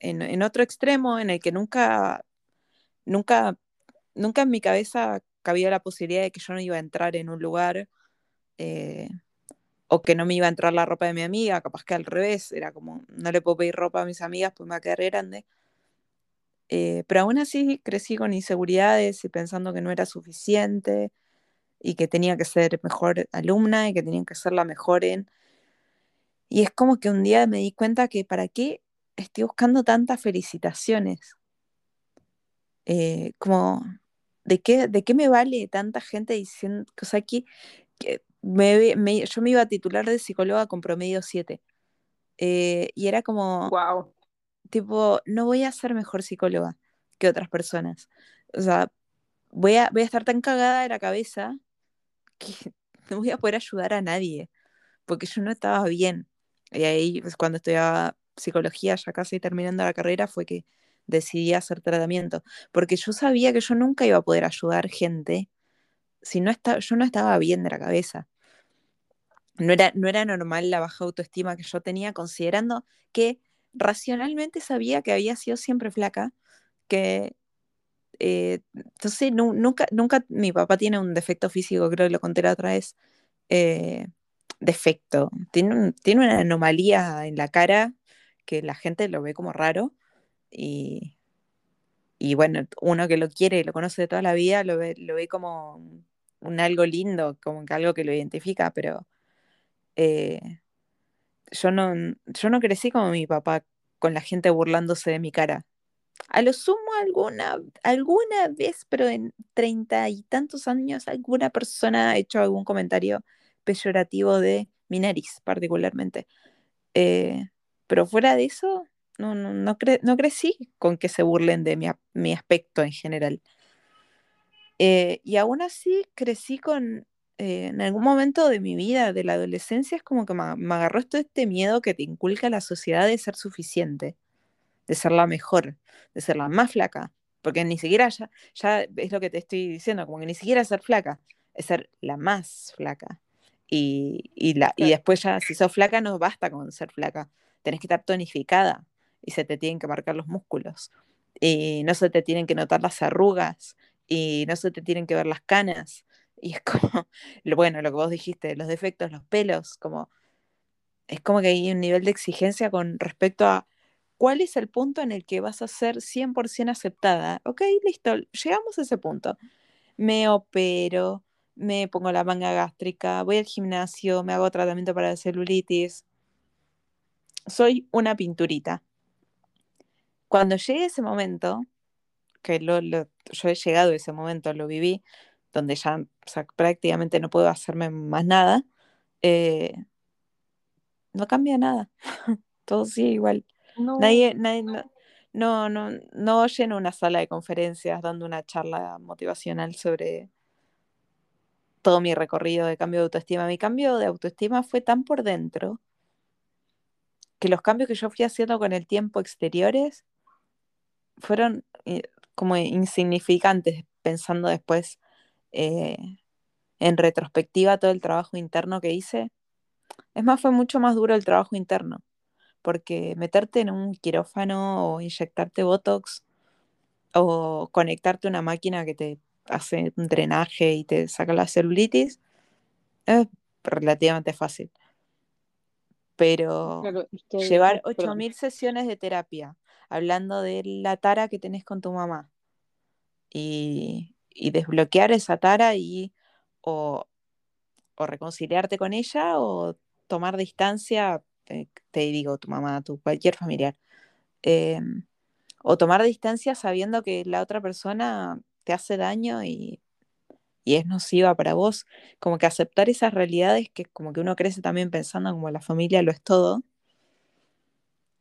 en, en otro extremo en el que nunca, nunca, nunca en mi cabeza cabía la posibilidad de que yo no iba a entrar en un lugar eh, o que no me iba a entrar la ropa de mi amiga, capaz que al revés, era como, no le puedo pedir ropa a mis amigas, pues me va a quedar grande. Eh, pero aún así crecí con inseguridades y pensando que no era suficiente y que tenía que ser mejor alumna y que tenía que ser la mejor en... Y es como que un día me di cuenta que para qué estoy buscando tantas felicitaciones. Eh, como, ¿de qué, ¿de qué me vale tanta gente diciendo, o sea, que, que me, me- yo me iba a titular de psicóloga con promedio 7. Eh, y era como, Wow. tipo, no voy a ser mejor psicóloga que otras personas. O sea, voy a, voy a estar tan cagada de la cabeza que *laughs* no voy a poder ayudar a nadie, porque yo no estaba bien. Y ahí, pues, cuando estudiaba psicología, ya casi terminando la carrera, fue que decidí hacer tratamiento, porque yo sabía que yo nunca iba a poder ayudar gente si no estaba, yo no estaba bien de la cabeza. No era, no era normal la baja autoestima que yo tenía, considerando que racionalmente sabía que había sido siempre flaca, que eh, entonces nu- nunca, nunca, mi papá tiene un defecto físico, creo que lo conté la otra vez, eh, defecto, tiene, tiene una anomalía en la cara que la gente lo ve como raro y, y bueno, uno que lo quiere lo conoce de toda la vida lo ve, lo ve como un, un algo lindo, como que algo que lo identifica, pero eh, yo no, yo no crecí como mi papá con la gente burlándose de mi cara. A lo sumo alguna, alguna vez, pero en treinta y tantos años, alguna persona ha hecho algún comentario peyorativo de mi nariz, particularmente. Eh, pero fuera de eso, no, no, no, cre- no crecí con que se burlen de mi, mi aspecto en general. Eh, y aún así crecí con eh, en algún momento de mi vida, de la adolescencia, es como que me, me agarró todo este miedo que te inculca la sociedad de ser suficiente, de ser la mejor, de ser la más flaca. Porque ni siquiera ya, ya es lo que te estoy diciendo, como que ni siquiera ser flaca, es ser la más flaca. Y, y, la, y después ya, si sos flaca, no basta con ser flaca. Tenés que estar tonificada y se te tienen que marcar los músculos. Y no se te tienen que notar las arrugas y no se te tienen que ver las canas. Y es *laughs* como, bueno, lo que vos dijiste, los defectos, los pelos, como, es como que hay un nivel de exigencia con respecto a cuál es el punto en el que vas a ser 100% aceptada. Ok, listo, llegamos a ese punto. Me opero, me pongo la manga gástrica, voy al gimnasio, me hago tratamiento para la celulitis. Soy una pinturita. Cuando llegue ese momento, que lo, lo- yo he llegado a ese momento, lo viví, donde ya o sea, prácticamente no puedo hacerme más nada, eh, no cambia nada. *laughs* Todo sigue igual. No, Nadie, nadie, no, no, no, no lleno una sala de conferencias dando una charla motivacional sobre todo mi recorrido de cambio de autoestima. Mi cambio de autoestima fue tan por dentro que los cambios que yo fui haciendo con el tiempo exteriores fueron eh, como insignificantes, pensando después eh, en retrospectiva todo el trabajo interno que hice. Es más, fue mucho más duro el trabajo interno, porque meterte en un quirófano o inyectarte Botox o conectarte a una máquina que te hace un drenaje y te saca la celulitis es relativamente fácil. Pero claro, es que llevar además, perdón, 8.000 sesiones de terapia hablando de la tara que tenés con tu mamá. Y, y desbloquear esa tara y o, o reconciliarte con ella o tomar distancia, te, te digo, tu mamá, tu cualquier familiar, eh, o tomar distancia sabiendo que la otra persona te hace daño y, y es nociva para vos, como que aceptar esas realidades que como que uno crece también pensando como la familia lo es todo.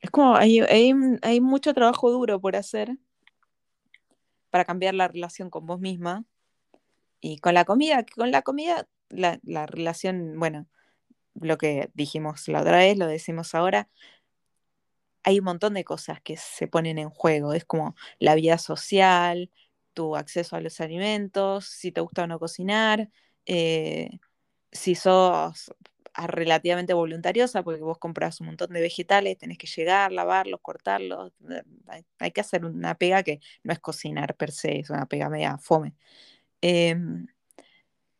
Es como, hay, hay, mucho trabajo duro por hacer para cambiar la relación con vos misma y con la comida, con la comida, la, la relación, bueno, lo que dijimos la otra vez, lo decimos ahora, hay un montón de cosas que se ponen en juego. Es como la vida social, tu acceso a los alimentos, si te gusta o no cocinar, eh, si sos relativamente voluntariosa, porque vos compras un montón de vegetales, tenés que llegar, lavarlos, cortarlos. eh, Hay, que hacer una pega que no es cocinar per se, es una pega media fome. Em,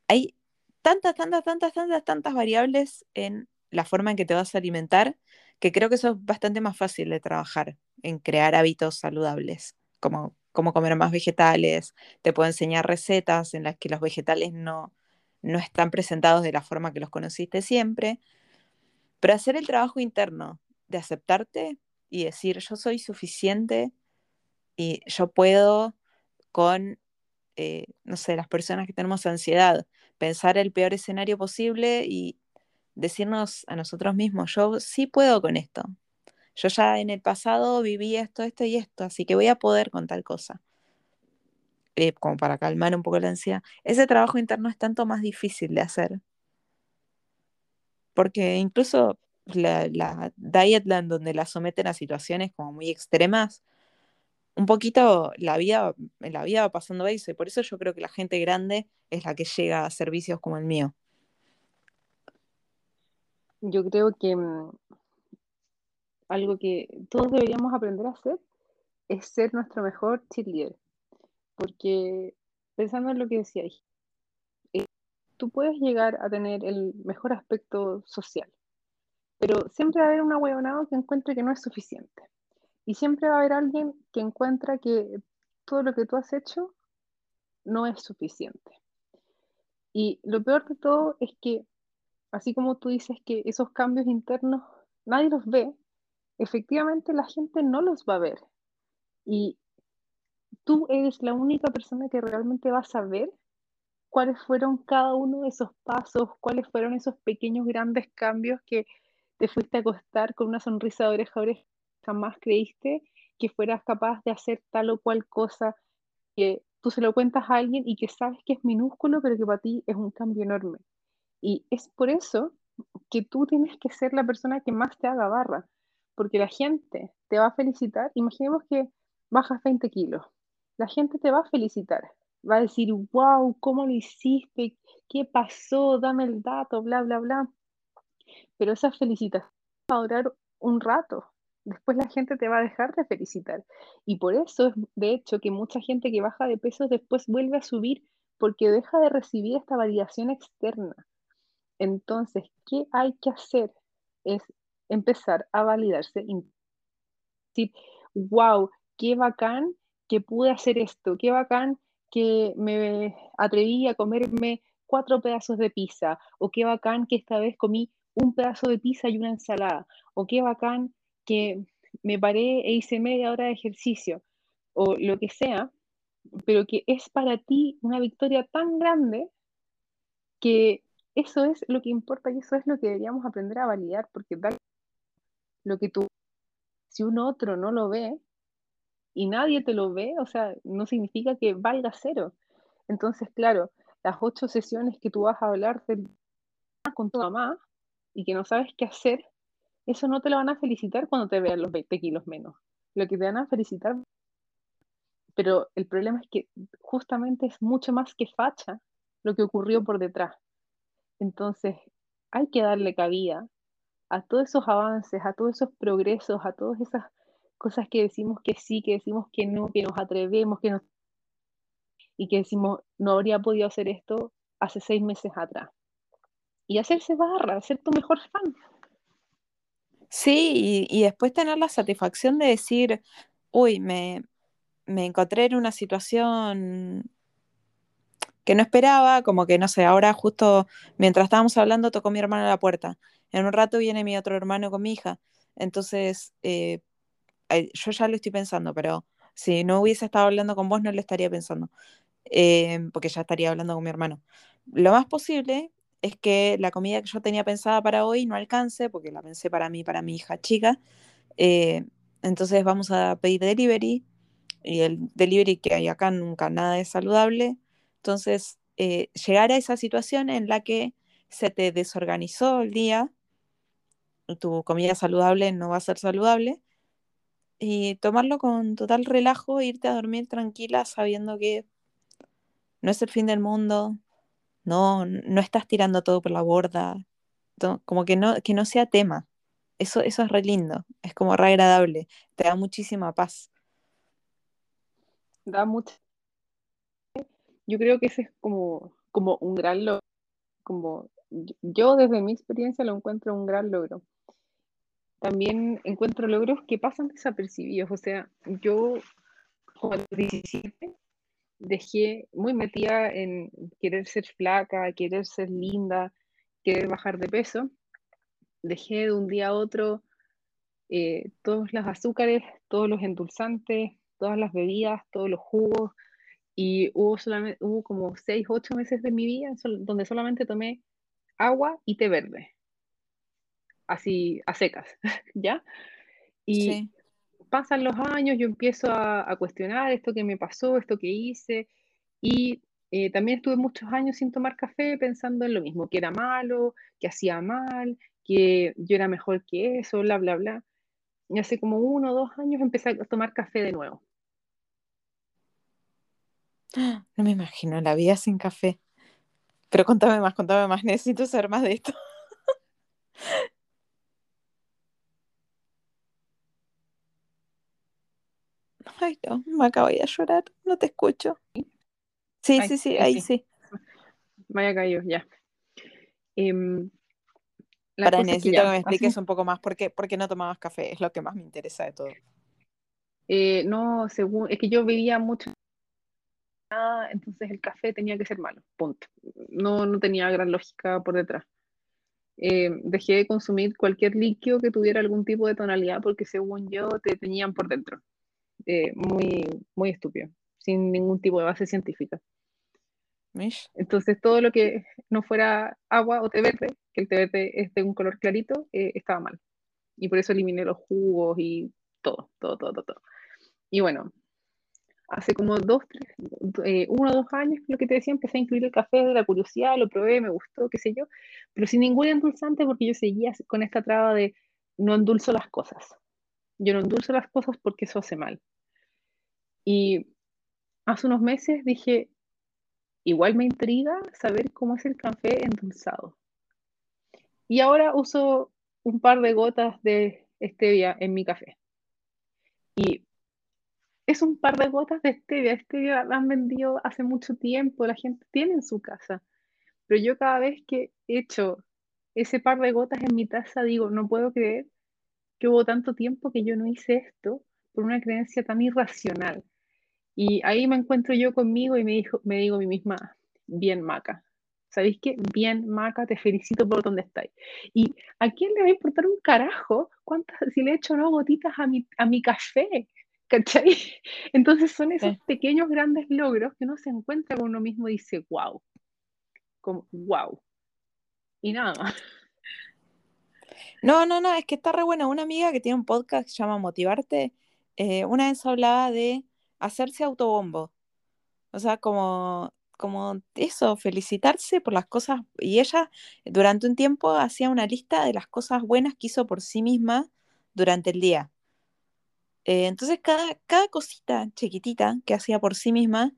hay tantas, tantas, tantas, tantas, tantas variables en la forma en que te vas a alimentar que creo que eso es bastante más fácil de trabajar en crear hábitos saludables, como, como comer más vegetales. Te puedo enseñar recetas en las que los vegetales no, no están presentados de la forma que los conociste siempre, pero hacer el trabajo interno de aceptarte y decir yo soy suficiente y yo puedo con, eh, no sé, las personas que tenemos ansiedad, pensar el peor escenario posible y decirnos a nosotros mismos, yo sí puedo con esto. Yo ya en el pasado viví esto, esto y esto, así que voy a poder con tal cosa. Eh, como para calmar un poco la ansiedad. Ese trabajo interno es tanto más difícil de hacer. Porque incluso la, la Dietland, donde la someten a situaciones como muy extremas, un poquito la vida, la vida va pasando eso. Y por eso yo creo que la gente grande es la que llega a servicios como el mío. yo creo que mm, algo que todos deberíamos aprender a hacer es ser nuestro mejor cheerleader. Porque pensando en lo que decíais, eh, tú puedes llegar a tener el mejor aspecto social, pero siempre va a haber un ahueonado que encuentre que no es suficiente. Y siempre va a haber alguien que encuentra que todo lo que tú has hecho no es suficiente. Y lo peor de todo es que, así como tú dices que esos cambios internos nadie los ve, efectivamente la gente no los va a ver. Y tú eres la única persona que realmente va a saber cuáles fueron cada uno de esos pasos, cuáles fueron esos pequeños grandes cambios que te fuiste a acostar con una sonrisa de oreja a oreja, jamás creíste que fueras capaz de hacer tal o cual cosa que tú se lo cuentas a alguien y que sabes que es minúsculo, pero que para ti es un cambio enorme. Y es por eso que tú tienes que ser la persona que más te haga barra, porque la gente te va a felicitar. Imaginemos que bajas 20 kilos, la gente te va a felicitar, va a decir, wow, ¿cómo lo hiciste? ¿Qué pasó? Dame el dato, bla, bla, bla. Pero esa felicitación va a durar un rato. Después la gente te va a dejar de felicitar. Y por eso es, de hecho, que mucha gente que baja de peso después vuelve a subir porque deja de recibir esta validación externa. Entonces, ¿qué hay que hacer? Es empezar a validarse. Decir, wow, qué bacán que pude hacer esto, qué bacán que me atreví a comerme cuatro pedazos de pizza, o qué bacán que esta vez comí un pedazo de pizza y una ensalada, o qué bacán que me paré e hice media hora de ejercicio, o lo que sea, pero que es para ti una victoria tan grande que eso es lo que importa y eso es lo que deberíamos aprender a validar, porque tal lo que tú, si un otro no lo ve y nadie te lo ve, o sea, no significa que valga cero. Entonces, claro, las ocho sesiones que tú vas a hablar con tu mamá y que no sabes qué hacer, eso no te lo van a felicitar cuando te vean los 20 kilos menos. Lo que te van a felicitar, pero el problema es que justamente es mucho más que facha lo que ocurrió por detrás. Entonces, hay que darle cabida a todos esos avances, a todos esos progresos, a todas esas cosas que decimos que sí, que decimos que no, que nos atrevemos, que nos... y que decimos, no habría podido hacer esto hace seis meses atrás. Y hacerse barra, ser tu mejor fan. Sí, y, después tener la satisfacción de decir, uy, me, me encontré en una situación que no esperaba, como que no sé, ahora justo mientras estábamos hablando tocó mi hermano a la puerta. En un rato viene mi otro hermano con mi hija. Entonces, eh, yo ya lo estoy pensando, pero si no hubiese estado hablando con vos, no lo estaría pensando, eh, porque ya estaría hablando con mi hermano. Lo más posible es que la comida que yo tenía pensada para hoy no alcance, porque la pensé para mí, para mi hija chica. Eh, entonces vamos a pedir delivery y el delivery que hay acá nunca nada es saludable. Entonces, eh, llegar a esa situación en la que se te desorganizó el día, tu comida saludable no va a ser saludable, y tomarlo con total relajo, irte a dormir tranquila sabiendo que no es el fin del mundo, no, no estás tirando todo por la borda, como que no, que no sea tema. Eso, eso es re lindo, es como re agradable, te da muchísima paz. Da mucho. Yo creo que ese es como, como un gran logro. Como yo desde mi experiencia lo encuentro un gran logro. También encuentro logros que pasan desapercibidos. O sea, yo los 17 dejé muy metida en querer ser flaca, querer ser linda, querer bajar de peso. Dejé de un día a otro eh, todos los azúcares, todos los endulzantes, todas las bebidas, todos los jugos, y hubo, solamente, hubo como 6, 8 meses de mi vida donde solamente tomé agua y té verde, así a secas, *laughs* ¿ya? Y Sí. pasan los años, yo empiezo a, a cuestionar esto que me pasó, esto que hice, y eh, también estuve muchos años sin tomar café pensando en lo mismo, que era malo, que hacía mal, que yo era mejor que eso, bla, bla, bla. Y hace como uno o dos años empecé a tomar café de nuevo. No me imagino la vida sin café. Pero contame más, contame más, *laughs* necesito saber más de esto. Ay, no, me acabo de llorar, no te escucho. Sí, Ay, sí, sí, ahí sí. Vaya cayó, ya. Em, cosa es que necesito ya, que me expliques un- un poco más por qué, por qué no tomabas café, es lo que más me interesa de todo. eh, no, según, es que yo bebía mucho, nada, entonces el café tenía que ser malo, punto. No, no tenía gran lógica por detrás. Eh, dejé de consumir cualquier líquido que tuviera algún tipo de tonalidad porque según yo te tenían por dentro. Eh, muy, muy estúpido, sin ningún tipo de base científica. ¿Mish? Entonces todo lo que no fuera agua o té verde, que el té verde es de un color clarito, eh, estaba mal. Y por eso eliminé los jugos y todo, todo, todo, todo, todo. Y bueno, hace como dos, tres, eh, uno o dos años, lo que te decía, empecé a incluir el café de la curiosidad, lo probé, me gustó, qué sé yo, pero sin ningún endulzante porque yo seguía con esta traba de no endulzo las cosas. Yo no endulzo las cosas porque eso hace mal. Y hace unos meses dije, igual me intriga saber cómo es el café endulzado. Y ahora uso un par de gotas de stevia en mi café. Y es un par de gotas de stevia. Stevia la han vendido hace mucho tiempo, la gente tiene en su casa. Pero yo cada vez que echo ese par de gotas en mi taza digo, no puedo creer que hubo tanto tiempo que yo no hice esto por una creencia tan irracional. Y ahí me encuentro yo conmigo y me, dijo, me digo a mí misma, bien maca. ¿Sabéis qué? Bien, Maca, te felicito por donde estáis. ¿Y a quién le va a importar un carajo cuántas, si le echo no gotitas a mi, a mi café? ¿Cachai? *laughs* Entonces son esos pequeños grandes logros que uno se encuentra con uno mismo y dice, wow, como, wow. Y nada más. No, no, no, es que está re buena. Una amiga que tiene un podcast que se llama Motivarte, eh, una vez hablaba de hacerse autobombo. O sea, como como eso, felicitarse por las cosas. Y ella durante un tiempo hacía una lista de las cosas buenas que hizo por sí misma durante el día. Eh, entonces cada, cada cosita chiquitita que hacía por sí misma,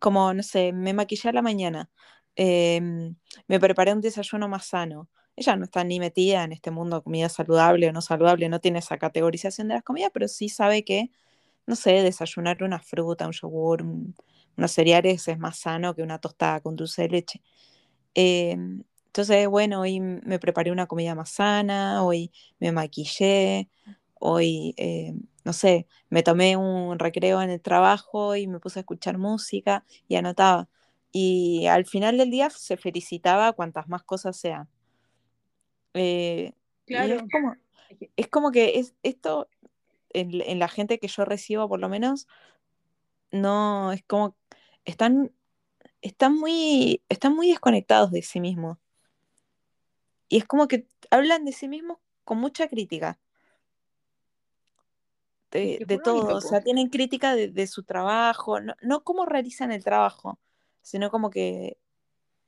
como, no sé, me maquillé a la mañana, em, me preparé un desayuno más sano. Ella no está ni metida en este mundo de comida saludable o no saludable, no tiene esa categorización de las comidas, pero sí sabe que, no sé, desayunar una fruta, un yogur, un, unos cereales es más sano que una tostada con dulce de leche. Em, entonces, bueno, hoy me preparé una comida más sana, hoy me maquillé, hoy, eh, no sé, me tomé un recreo en el trabajo y me puse a escuchar música y anotaba. Y al final del día se felicitaba cuantas más cosas sean. Eh, claro. es como, es como que es, esto, en, en, la gente que yo recibo por lo menos, no, es como están, están, muy, están muy desconectados de sí mismos. Y es como que hablan de sí mismos con mucha crítica. De, todo, o sea, tienen crítica de, su trabajo, no, no cómo realizan el trabajo, sino como que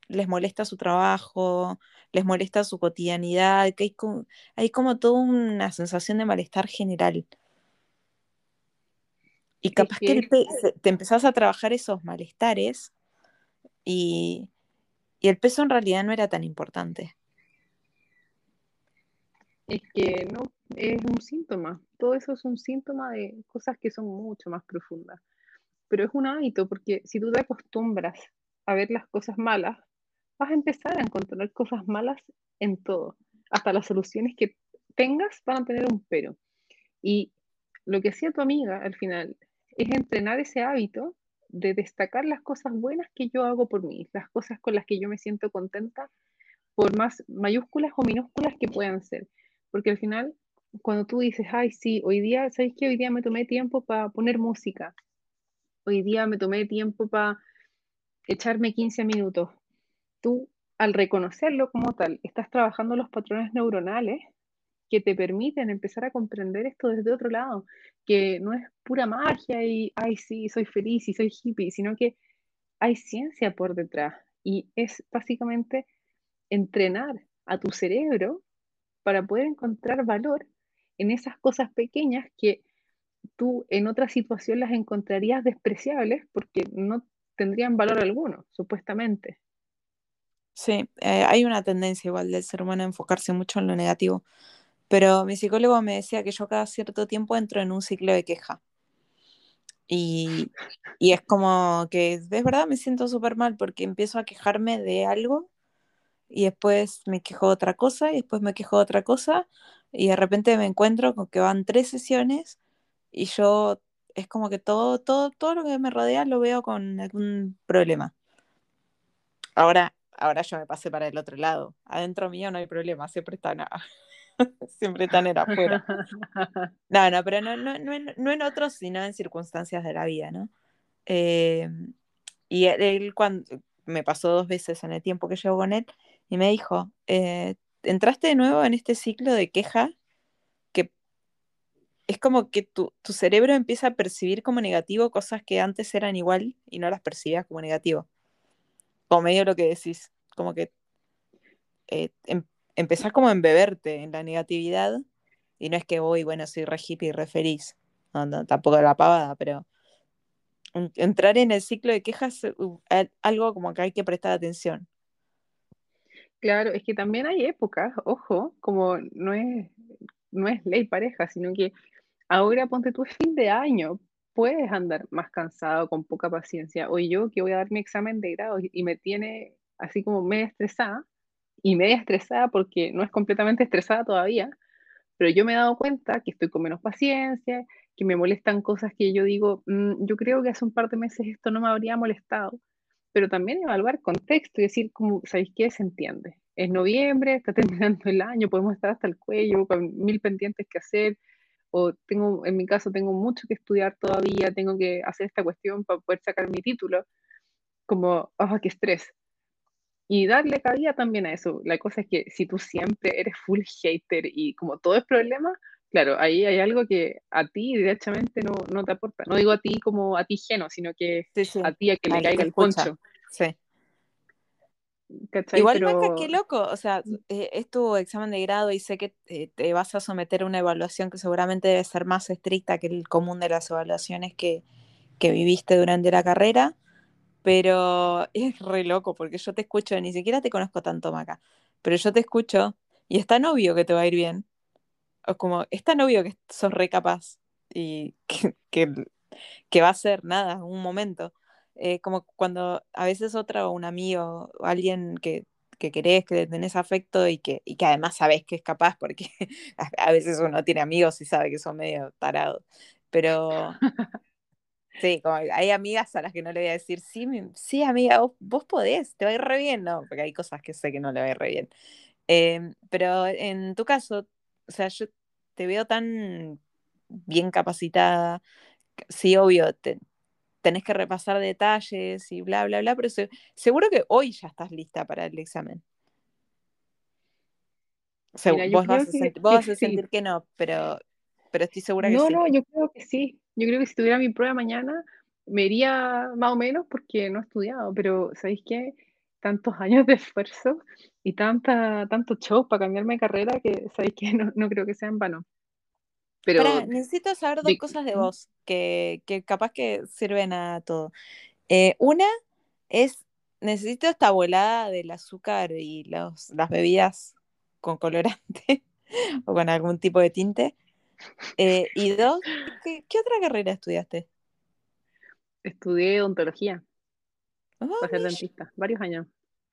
les molesta su trabajo, les molesta su cotidianidad, que hay como, hay como toda una sensación de malestar general. Y capaz que, te empezás a trabajar esos malestares y, el peso en realidad no era tan importante. Es que no, es un síntoma. Todo eso es un síntoma de cosas que son mucho más profundas. Pero es un hábito, porque si tú te acostumbras a ver las cosas malas, vas a empezar a encontrar cosas malas en todo. Hasta las soluciones que tengas van a tener un pero. Y lo que hacía tu amiga al final es entrenar ese hábito de destacar las cosas buenas que yo hago por mí, las cosas con las que yo me siento contenta, por más mayúsculas o minúsculas que puedan ser. Porque al final, cuando tú dices, ay, sí, hoy día, ¿sabes qué? Hoy día me tomé tiempo para poner música. Hoy día me tomé tiempo para echarme 15 minutos. Tú, al reconocerlo como tal, estás trabajando los patrones neuronales que te permiten empezar a comprender esto desde otro lado, que no es pura magia y, ay, sí, soy feliz y soy hippie, sino que hay ciencia por detrás y es básicamente entrenar a tu cerebro para poder encontrar valor en esas cosas pequeñas que tú en otra situación las encontrarías despreciables porque no tendrían valor alguno, supuestamente. Sí, eh, hay una tendencia igual del ser humano a enfocarse mucho en lo negativo. Pero mi psicólogo me decía que yo cada cierto tiempo entro en un ciclo de queja. Y, es como que es verdad me siento súper mal porque empiezo a quejarme de algo y después me quejo de otra cosa y después me quejo de otra cosa y de repente me encuentro con que van tres sesiones y yo es como que todo, todo, todo lo que me rodea lo veo con algún problema. Ahora, ahora yo me pasé para el otro lado. Adentro mío no hay problema, siempre está nada. *laughs* Siempre están en afuera. *laughs* No, no, pero no, no, no, en, otros, sino en circunstancias de la vida, ¿no? Em, y él, cuando me pasó dos veces en el tiempo que llevo con él, y me dijo, eh, entraste de nuevo en este ciclo de queja que es como que tu, tu cerebro empieza a percibir como negativo cosas que antes eran igual y no las percibías como negativo. Como medio lo que decís, como que eh, em- empezás como a embeberte en la negatividad y no es que voy, bueno, soy re hippie y re feliz, no, no, tampoco la pavada, pero en- entrar en el ciclo de quejas es algo como que hay que prestar atención. Claro, es que también hay épocas, ojo, como no es, no es ley pareja, sino que ahora ponte es fin de año, puedes andar más cansado, con poca paciencia. O yo que voy a dar mi examen de grado y y me tiene así como media estresada, y media estresada porque no es completamente estresada todavía, pero yo me he dado cuenta que estoy con menos paciencia, que me molestan cosas que yo digo, "Mm, yo creo que hace un par de meses esto no me habría molestado, pero también evaluar contexto y decir, como, ¿sabéis qué? Se entiende. Es noviembre, está *laughs* terminando el año, podemos estar hasta el cuello con mil pendientes que hacer, o tengo, en mi caso, tengo mucho que estudiar todavía, tengo que hacer esta cuestión para poder sacar mi título, como, ¡ah, qué estrés! Y darle cabida también a eso. La cosa es que si tú siempre eres full hater y como todo es problema, claro, ahí hay algo que a ti directamente no, no te aporta. No digo a ti como a ti geno, sino que Sí, sí, a ti a que le caiga el escucha. poncho. Sí. ¿Cachai? Igual, Pero Maca, qué loco, o sea, eh, es tu examen de grado y sé que eh, te vas a someter a una evaluación que seguramente debe ser más estricta que el común de las evaluaciones que, que viviste durante la carrera, pero *laughs* es re loco porque yo te escucho, ni siquiera te conozco tanto, Maca, pero yo te escucho y es tan obvio que te va a ir bien, o como es tan obvio que sos re capaz y *laughs* que, que, va a ser nada, un momento. Eh, como cuando a veces otra o un amigo o alguien que, que querés, que tenés afecto y que, y que además sabés que es capaz, porque *laughs* a, a veces uno tiene amigos y sabe que son medio tarados, pero sí, como hay amigas a las que no le voy a decir, sí, mi- sí amiga, vos, vos podés, te va a ir re bien, no, porque hay cosas que sé que no le va a ir re bien. Eh, pero en tu caso, o sea, yo te veo tan bien capacitada, sí, obvio, te- tenés que repasar detalles y bla, bla, bla, pero se- seguro que hoy ya estás lista para el examen. O sea, mira, yo vos vas a, que, sentir, vos que vas a *laughs* sí. sentir que no, pero, pero estoy segura que No, sí. no, yo creo que sí. Yo creo que si tuviera mi prueba mañana, me iría más o menos porque no he estudiado, pero ¿sabéis qué? Tantos *laughs* años de esfuerzo y tanta, tanto show para cambiarme de carrera que, ¿sabéis qué? No, no creo que sea en vano. Pero Pará, necesito saber dos de- cosas de vos que, que capaz que sirven a todo. Eh, una es, necesito esta volada del azúcar y los, las bebidas con colorante *laughs* o con algún tipo de tinte. Eh, y dos, ¿qué, qué otra carrera estudiaste? estudié odontología Oh, para ser dentista, varios años.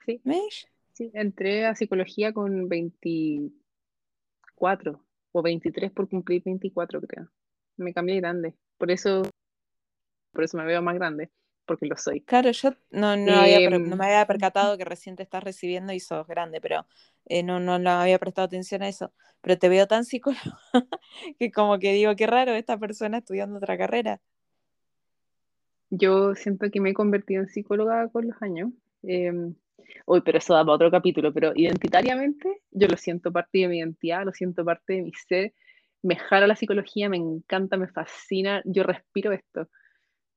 Sí, Mish. sí, entré a psicología con 24 o 23 por cumplir 24, creo. Me cambié grande. Por eso, por eso me veo más grande, porque lo soy. Claro, yo no, no, había, per- no Em, me había percatado que recién te estás recibiendo y sos grande, pero eh, no, no, no había prestado atención a eso. Pero te veo tan psicólogo *laughs* que como que digo, qué raro esta persona estudiando otra carrera. Yo siento que me he convertido en psicóloga con los años. Eh, uy, pero eso da para otro capítulo, pero identitariamente yo lo siento parte de mi identidad, lo siento parte de mi ser. Me jala la psicología, me encanta, me fascina, yo respiro esto.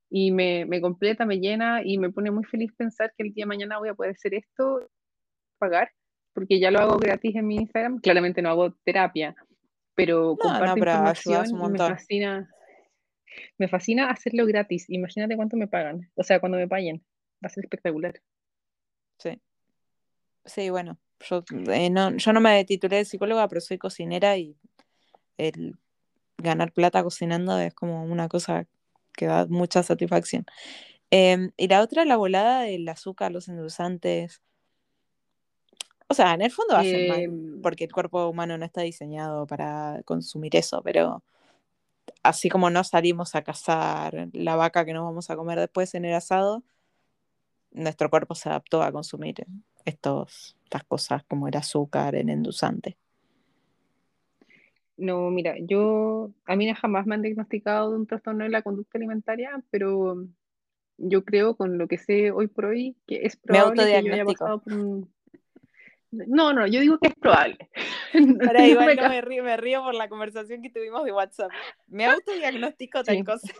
Y me, me completa, me llena y me pone muy feliz pensar que el día de mañana voy a poder hacer esto, pagar, porque ya lo hago gratis en mi Instagram. Claramente no hago terapia, pero No, no, comparto pero información un y me fascina. Me fascina hacerlo gratis. Imagínate cuánto me pagan. O sea, cuando me paguen. Va a ser espectacular. Sí. Sí, bueno, yo, eh, no, yo no me titulé de psicóloga, pero soy cocinera y el ganar plata cocinando es como una cosa que da mucha satisfacción. Em, y la otra, la volada del azúcar, los endulzantes. O sea, en el fondo hacen mal, Eh, porque el cuerpo humano no está diseñado para consumir eso, pero así como no salimos a cazar la vaca que nos vamos a comer después en el asado, nuestro cuerpo se adaptó a consumir estos, estas cosas como el azúcar, el endulzante. No, mira, yo, a mí jamás me han diagnosticado de un trastorno de la conducta alimentaria, pero yo creo con lo que sé hoy por hoy que es Me probable que yo haya pasado por un... No, no, yo digo que es probable. *laughs* Para No igual me no me río, me río por la conversación que tuvimos de WhatsApp. Me *laughs* autodiagnostico tal Sí. cosa.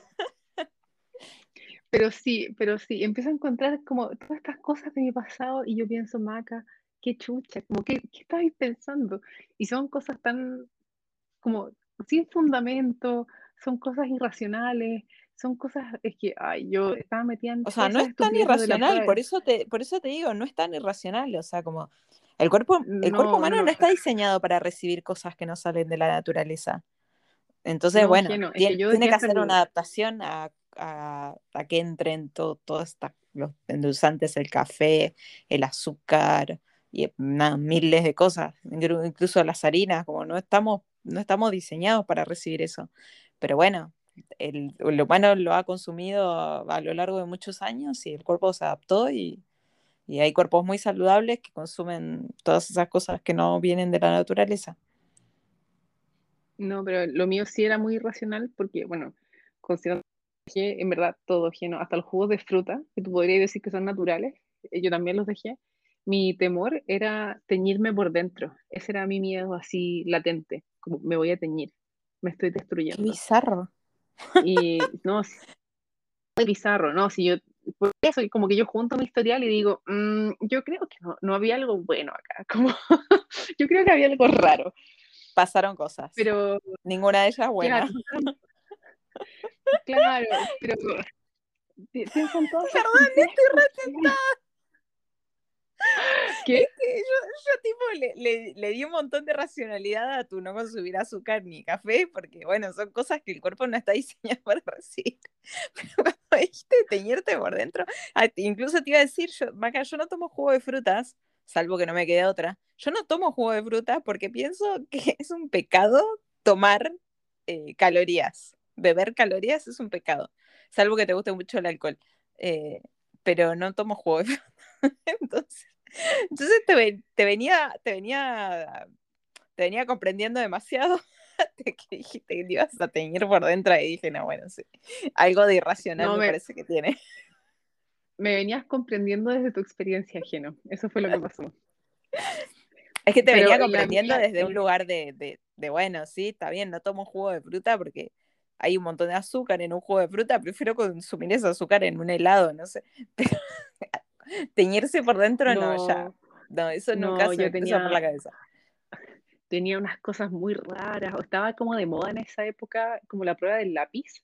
Pero sí, pero sí, empiezo a encontrar como todas estas cosas de mi pasado y yo pienso, Maca, qué chucha, como que, ¿qué estabais pensando? Y son cosas tan como sin fundamento, son cosas irracionales, son cosas, es que, ay, yo estaba metida en O sea, no es tan irracional, por eso te, por eso te digo, no es tan irracional. O sea, como el cuerpo, el No, cuerpo humano no está diseñado para recibir cosas que no salen de la naturaleza. Entonces, No, bueno, que tiene que hacer una adaptación a, a- a que entren todo, todos esta- los endulzantes, el café, el azúcar y nada, miles de cosas, inclu- incluso las harinas, como no estamos, no estamos diseñados para recibir eso. Pero bueno, el, el humano lo ha consumido a, lo largo de muchos años y el cuerpo se adaptó y, y hay cuerpos muy saludables que consumen todas esas cosas que no vienen de la naturaleza. No, pero lo mío sí era muy irracional porque, bueno, considerando que en verdad todo Geno, hasta los jugos de fruta, que tú podrías decir que son naturales, eh, yo también los dejé. Mi temor era teñirme por dentro. Ese era mi miedo así latente, como me voy a teñir, me estoy Qué destruyendo. bizarro. Y no, sí, *laughs* muy bizarro, ¿no? Si yo, por eso, como que yo junto mi historial y digo, "Mm, yo creo que no, no había algo bueno acá, *laughs* como, yo creo que había algo raro, Pasaron cosas. pero Ninguna de ellas buena. Claro, *laughs* claro, pero todas Perdón, tonteras que- ¿Qué? yo, tipo le, le- di un montón de racionalidad a tu no consumir azúcar ni café, porque bueno, son cosas que el cuerpo no está *laughs* diseñado para recibir. Pero cuando dijiste teñirte por dentro, ah, incluso te iba a decir, yo, Maca, yo no tomo jugo de frutas, salvo que no me quede otra. Yo no tomo jugo de frutas porque pienso que *laughs* es un pecado tomar eh, calorías. Beber calorías es un pecado, salvo que te guste mucho el alcohol. Eh, pero no tomo jugo de *laughs* frutas. Entonces, entonces te, te venía, te venía, te venía comprendiendo demasiado *laughs* que dijiste que te ibas a teñir por dentro y dije, no, bueno, sí. Algo de irracional No, me, me- parece que tiene. Me venías comprendiendo desde tu experiencia ajeno. Eso fue lo que pasó. Es que te Pero venía comprendiendo mía- desde un lugar de, de, de, bueno, sí, está bien, no tomo jugo de fruta porque hay un montón de azúcar en un jugo de fruta, prefiero consumir ese azúcar en un helado, no sé. *laughs* Pero *laughs* teñirse por dentro, no, ya. No, eso No, nunca se yo me cruzó por tenía- la cabeza. *laughs* Tenía unas cosas muy raras, o estaba como de moda en esa época, como la prueba del lápiz.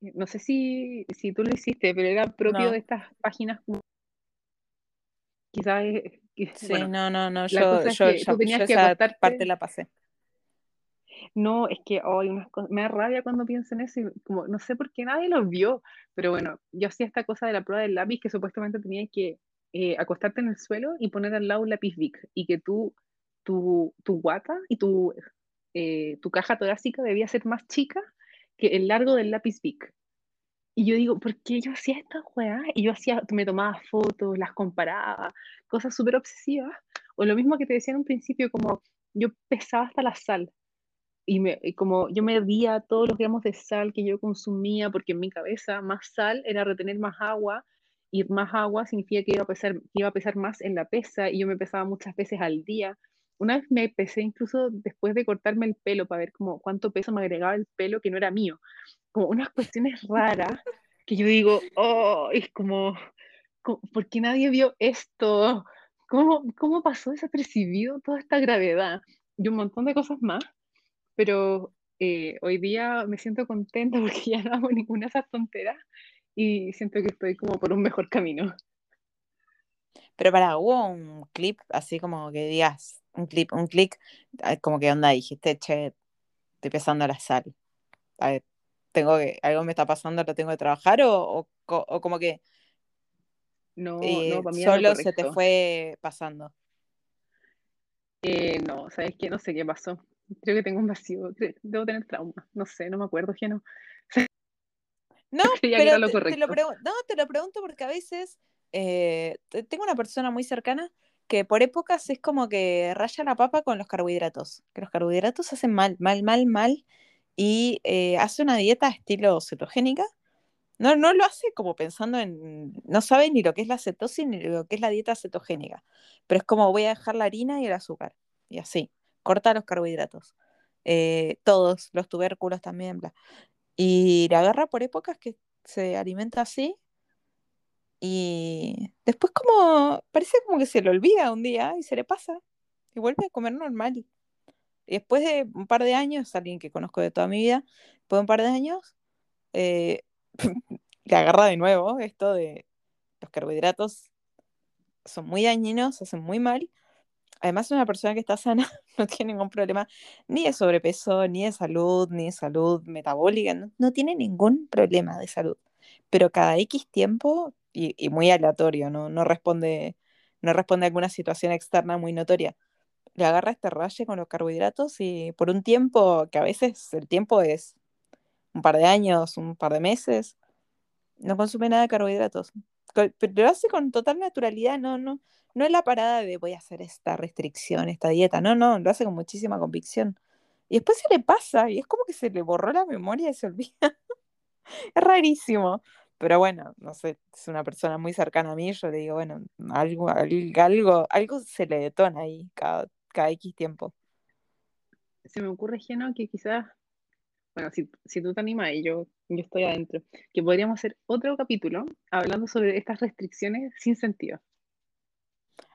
No sé si, si tú lo hiciste, pero era propio No. de estas páginas. Quizás, eh, Sí, bueno, no, no, no, la yo, cosa es yo, que ya- tú tenías yo que esa parte la pasé. No, es que hoy cosas, me da rabia cuando pienso en eso como no sé por qué nadie lo vio, pero bueno, yo hacía esta cosa de la prueba del lápiz que supuestamente tenía que eh, acostarte en el suelo y poner al lado un lápiz Bic y que tú, tu, tu guata y tu, eh, tu caja torácica debía ser más chica que el largo del lápiz Bic. Y yo digo, ¿por qué yo hacía esta weá? Y yo hacía, me tomaba fotos, las comparaba, cosas súper obsesivas. O lo mismo que te decía en un principio, como yo pesaba hasta la sal y, me, y como yo medía todos los gramos de sal que yo consumía, porque en mi cabeza más sal era retener más agua, y más agua significa que iba a pesar, iba a pesar más en la pesa, y yo me pesaba muchas veces al día. Una vez me pesé incluso después de cortarme el pelo para ver como cuánto peso me agregaba el pelo que no era mío. Como unas cuestiones raras que yo digo, oh, es como, como, ¿por qué nadie vio esto? ¿Cómo, ¿Cómo pasó desapercibido toda esta gravedad? Y un montón de cosas más pero eh, hoy día me siento contenta *laughs* porque ya no hago ninguna de esas tonteras y siento que estoy como por un mejor camino. Pero para, hubo un clip así como que digas, un clip, un clic, ah, como que onda, dijiste, che, estoy pesando la sal. A ver, tengo que, algo me está pasando, lo tengo que trabajar, o, o, co- o como que No, eh, no, para mí solo se te fue pasando. Eh, no, ¿sabes qué? No sé qué pasó. Creo que tengo un vacío, debo tener trauma, no sé, no me acuerdo, que no. *laughs* Pero lo te, te lo no, te lo pregunto porque a veces eh, te- tengo una persona muy cercana que por épocas es como que raya la papa con los carbohidratos, que los carbohidratos hacen mal, mal, mal, mal, y eh, hace una dieta estilo cetogénica. No, no lo hace como pensando en, no sabe ni lo que es la cetosis ni lo que es la dieta cetogénica, pero es como voy a dejar la harina y el azúcar, y así, corta los carbohidratos, eh, todos, los tubérculos también. Y la agarra por épocas que se alimenta así, y después como, parece como que se le olvida un día y se le pasa, y vuelve a comer normal. Y después de un par de años, alguien que conozco de toda mi vida, después de un par de años, eh, *laughs* le agarra de nuevo esto de los carbohidratos son muy dañinos, hacen muy mal. Además, una persona que está sana *laughs* no tiene ningún problema ni de sobrepeso, ni de salud, ni de salud metabólica, no, tiene ningún problema de salud. Pero cada X tiempo, y, muy aleatorio, ¿no? No responde, no responde a alguna situación externa muy notoria. Le agarra este raye con los carbohidratos y por un tiempo, que a veces el tiempo es un par de años, un par de meses, no consume nada de carbohidratos. Pero lo hace con total naturalidad, no, no, no es la parada de voy a hacer esta restricción, esta dieta, no, no, lo hace con muchísima convicción. Y después se le pasa y es como que se le borró la memoria y se olvida. *laughs* Es rarísimo. Pero bueno, no sé, es una persona muy cercana a mí, yo le digo, bueno, algo, al- algo, algo se le detona ahí cada, cada X tiempo. Se me ocurre, Geno, que quizás, bueno, si, si tú te animas y yo, yo estoy adentro, que podríamos hacer otro capítulo hablando sobre estas restricciones sin sentido.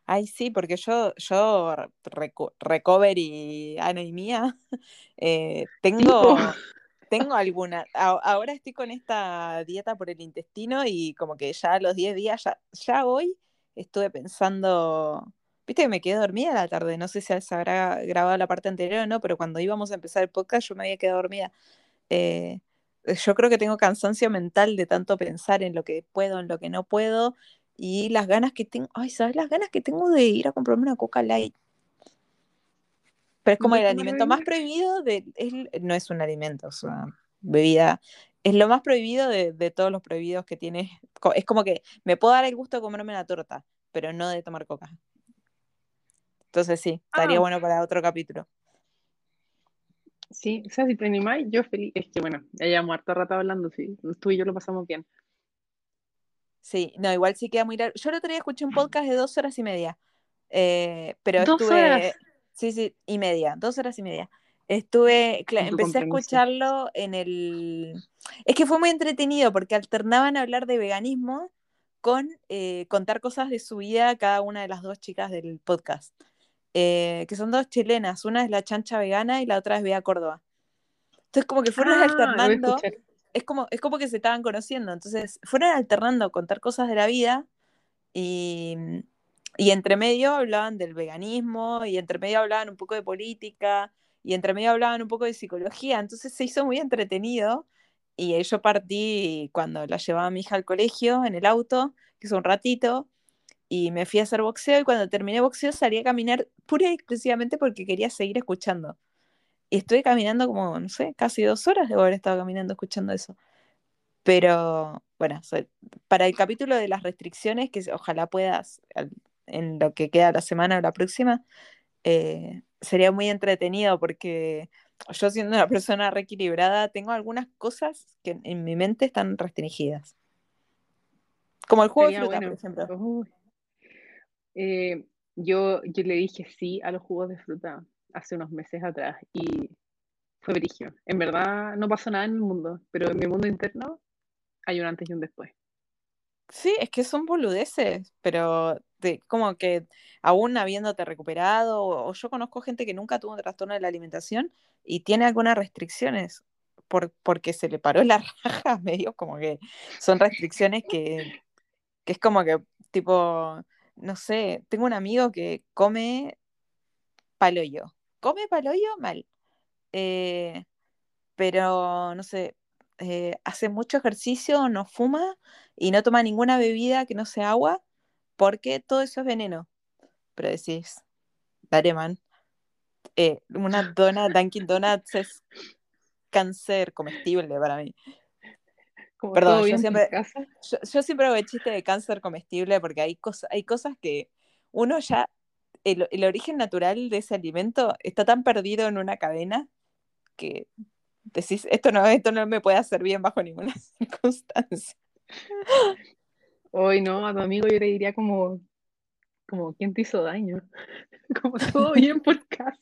Ay, sí, porque yo, yo, reco- recovery, Ana y mía, *laughs* eh, tengo, *laughs* tengo alguna. a- ahora estoy con esta dieta por el intestino y como que ya a los 10 días, ya, ya hoy estuve pensando. Viste que me quedé dormida la tarde, no sé si se habrá grabado la parte anterior o no, pero cuando íbamos a empezar el podcast yo me había quedado dormida. Eh, yo creo que tengo cansancio mental de tanto pensar en lo que puedo, en lo que no puedo, y las ganas que tengo, ay, ¿sabes las ganas que tengo de ir a comprarme una Coca Light? Pero es ¿No como el alimento más prohibido de, es- no es un alimento, es una bebida, es lo más prohibido de, de todos los prohibidos que tiene. Co- Es como que me puedo dar el gusto de comerme una torta, pero no de tomar coca. Entonces sí, estaría Ah, bueno para otro capítulo. sí, o sea, si te animáis, yo feliz. Es que bueno, ya llevamos harto rato hablando, sí, tú y yo lo pasamos bien. Sí, no, igual sí queda muy largo. Yo el otro día escuché un podcast de dos horas y media, eh, pero Dos horas estuve, sí, sí, y media, dos horas y media. Estuve, empecé a escucharlo en el... Es que fue muy entretenido porque alternaban a hablar de veganismo con eh, contar cosas de su vida cada una de las dos chicas del podcast, eh, que son dos chilenas, una es la chancha vegana y la otra es Bea Córdoba. Entonces como que fueron Ah, alternando es como, es como que se estaban conociendo, entonces fueron alternando contar cosas de la vida y, y entre medio hablaban del veganismo y entre medio hablaban un poco de política y entre medio hablaban un poco de psicología, entonces se hizo muy entretenido y yo partí cuando la llevaba a mi hija al colegio en el auto, que es un ratito, y me fui a hacer boxeo y cuando terminé boxeo salí a caminar *laughs* pura y exclusivamente porque quería seguir escuchando. Y estuve caminando como, no sé, casi dos horas de haber estado caminando escuchando eso. Pero bueno, para el capítulo de las restricciones, que ojalá puedas en lo que queda la semana o la próxima, eh, sería muy entretenido porque yo siendo una persona reequilibrada, tengo algunas cosas que en, mi mente están restringidas. Como el jugo de fruta, por ejemplo. Uy. Eh, yo, yo le dije sí a los jugos de fruta hace unos meses atrás y fue brígido. En verdad no pasó nada en el mundo, pero en mi mundo interno hay un antes y un después. Sí, es que son boludeces, pero de, como que aún habiéndote recuperado, o, o yo conozco gente que nunca tuvo un trastorno de la alimentación y tiene algunas restricciones por, porque se le paró la *laughs* raja, medio como que son restricciones que, que es como que, tipo, no sé, tengo un amigo que come paloyo, come paloyo mal, eh, pero no sé, eh, hace mucho ejercicio, no fuma y no toma ninguna bebida que no sea agua porque todo eso es veneno. Pero decís, dale man, eh, una dona Dunkin' Donuts es cáncer comestible para mí. Como Perdón, yo siempre, yo, yo siempre hago el chiste de cáncer comestible porque hay, cosas hay cosas que uno ya, el, el origen natural de ese alimento está tan perdido en una cadena que decís, esto no, esto no me puede hacer bien bajo ninguna *laughs* circunstancia. Hoy no, a tu amigo yo le diría como, como, ¿quién te hizo daño? *laughs* Como todo bien por casa.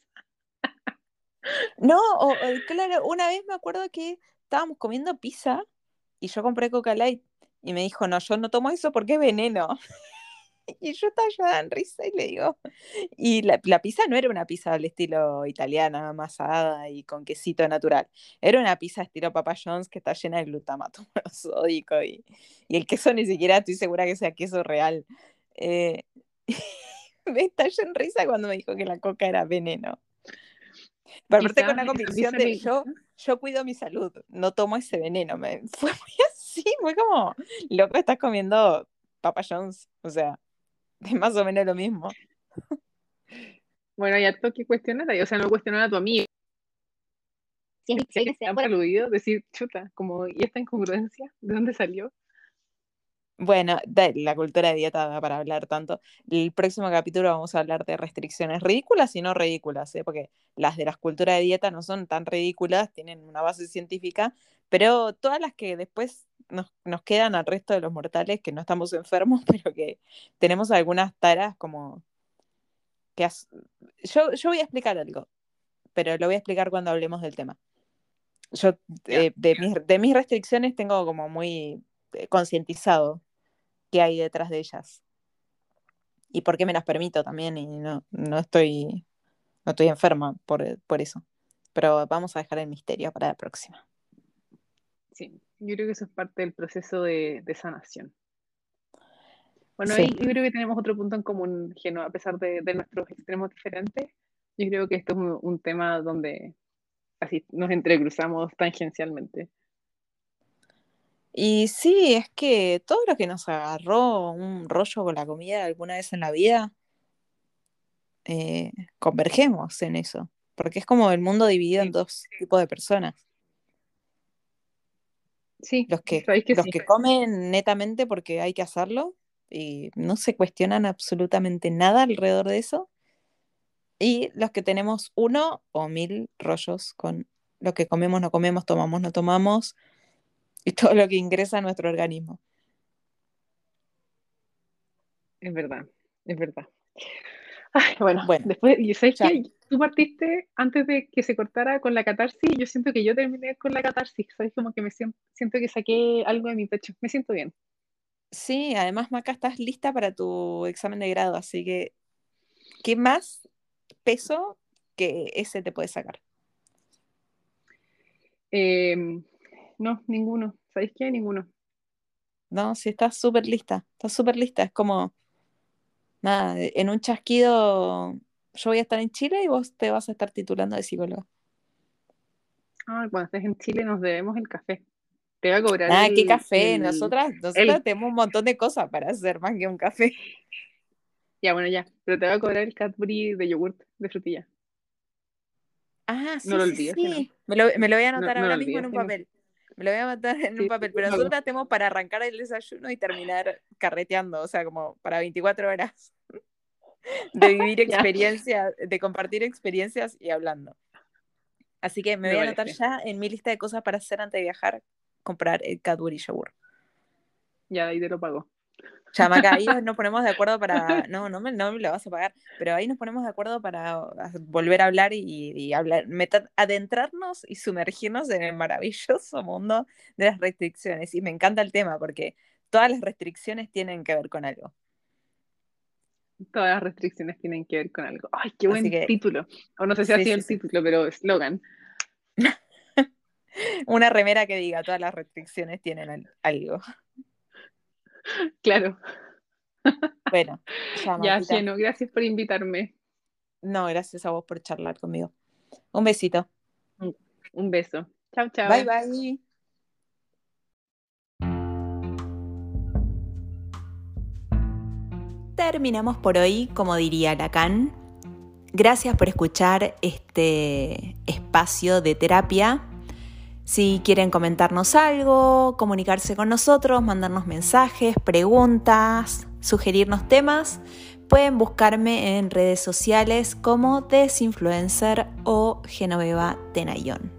No, o, o, claro, una vez me acuerdo que estábamos comiendo pizza y yo compré Coca Light y me dijo, no, yo no tomo eso porque es veneno. *laughs* Y yo estaba llorando en risa y le digo, y la, pizza no era una pizza al estilo italiana, amasada y con quesito natural. Era una pizza estilo Papa John's que está llena de glutamato *laughs* monosódico y, y el queso ni siquiera estoy segura que sea queso real. Eh, *laughs* me estalló en risa cuando me dijo que la coca era veneno. Pero aparte con la convicción de yo, yo cuido mi salud, no tomo ese veneno. Me, *laughs* fue muy así, fue como, loco, estás comiendo Papa John's. O sea, *laughs* es más o menos lo mismo. Bueno, hay harto que cuestionar ahí, o sea, no cuestionar a tu amigo, Si es que sea han decir, chuta, como, ¿y esta incongruencia? ¿De dónde salió? Bueno, de la cultura de dieta da para hablar tanto. El próximo capítulo vamos a hablar de restricciones ridículas y no ridículas, ¿eh? porque las de las culturas de dieta no son tan ridículas, tienen una base científica, pero todas las que después nos, nos quedan al resto de los mortales, que no estamos enfermos, *laughs* pero que tenemos algunas taras como que... as- Yo, yo voy a explicar algo, pero lo voy a explicar cuando hablemos del tema. Yo eh, de, mis, de mis restricciones tengo como muy eh, concientizado qué hay detrás de ellas y por qué me las permito también y no, no estoy no estoy enferma por, por eso. Pero vamos a dejar el misterio para la próxima. Sí, yo creo que eso es parte del proceso de, de sanación. Bueno, Sí. ahí yo creo que tenemos otro punto en común, Geno, a pesar de, de nuestros extremos diferentes. Yo creo que esto es un, un tema donde así nos entrecruzamos tangencialmente. Y sí, es que todo lo que nos agarró un rollo con la comida alguna vez en la vida, eh, convergemos en eso. Porque es como el mundo dividido en dos tipos de personas. Sí, Los que, los sí. que comen netamente porque hay que hacerlo y no se cuestionan absolutamente nada alrededor de eso. Y los que tenemos uno o mil rollos con lo que comemos, no comemos, tomamos, no tomamos y todo lo que ingresa a nuestro organismo. Es verdad, es verdad. Ay, bueno, Bueno, después, ¿y sabes qué? Tú partiste antes de que se cortara con la catarsis, yo siento que yo terminé con la catarsis, ¿sabes? Como que me siento, siento que saqué algo de mi pecho, me siento bien. Sí, además, Maca, estás lista para tu examen de grado, así que, ¿qué más peso que ese te puede sacar? Em, no, ninguno, ¿sabéis qué? Ninguno. No, sí, estás súper lista, estás súper lista. Es como, nada, en un chasquido, yo voy a estar en Chile y vos te vas a estar titulando de psicóloga. Ah, cuando estés en Chile nos debemos el café. Te voy a cobrar Nada, qué café, el- nosotras, nosotras el- tenemos un montón de cosas para hacer más que un café. *laughs* Ya, bueno, ya, pero te voy a cobrar el Cadbury de yogurt, de frutilla. Ah, sí, No lo sí, olvides, sí. no. Me lo, me lo voy a No- anotar no ahora mismo en un papel. Me lo voy a anotar en un papel, pero hágalo. nosotras tenemos para arrancar el desayuno y terminar carreteando, o sea, como para 24 horas *laughs* de vivir *laughs* experiencias, de compartir experiencias y hablando. Así que me Me voy a anotar ya en mi lista de cosas para hacer antes de viajar, comprar el Cadbury Yogur. Ya, ahí te lo pago. Ya, Maca, ahí *laughs* nos ponemos de acuerdo para. No, no me, no me lo vas a pagar, pero ahí nos ponemos de acuerdo para volver a hablar y, y hablar, meter- adentrarnos y sumergirnos en el maravilloso mundo de las restricciones. Y me encanta el tema porque todas las restricciones tienen que ver con algo. Todas las restricciones tienen que ver con algo. Ay, qué buen que- título. O no sé si Sí, ha sido sí, el sí. título, pero eslogan. *laughs* Una remera que diga todas las restricciones tienen al- algo. *laughs* Claro. Bueno, *laughs* ya, Ya. Geno, gracias por invitarme. No, gracias a vos por charlar conmigo. Un besito. Un beso. Chao, chao. Bye, bye. Terminamos por hoy, como diría Lacan. Gracias por escuchar este espacio de terapia. Si quieren comentarnos algo, comunicarse con nosotros, mandarnos mensajes, preguntas, sugerirnos temas, pueden buscarme en redes sociales como Desinfluencer o Genoveva Tenayón.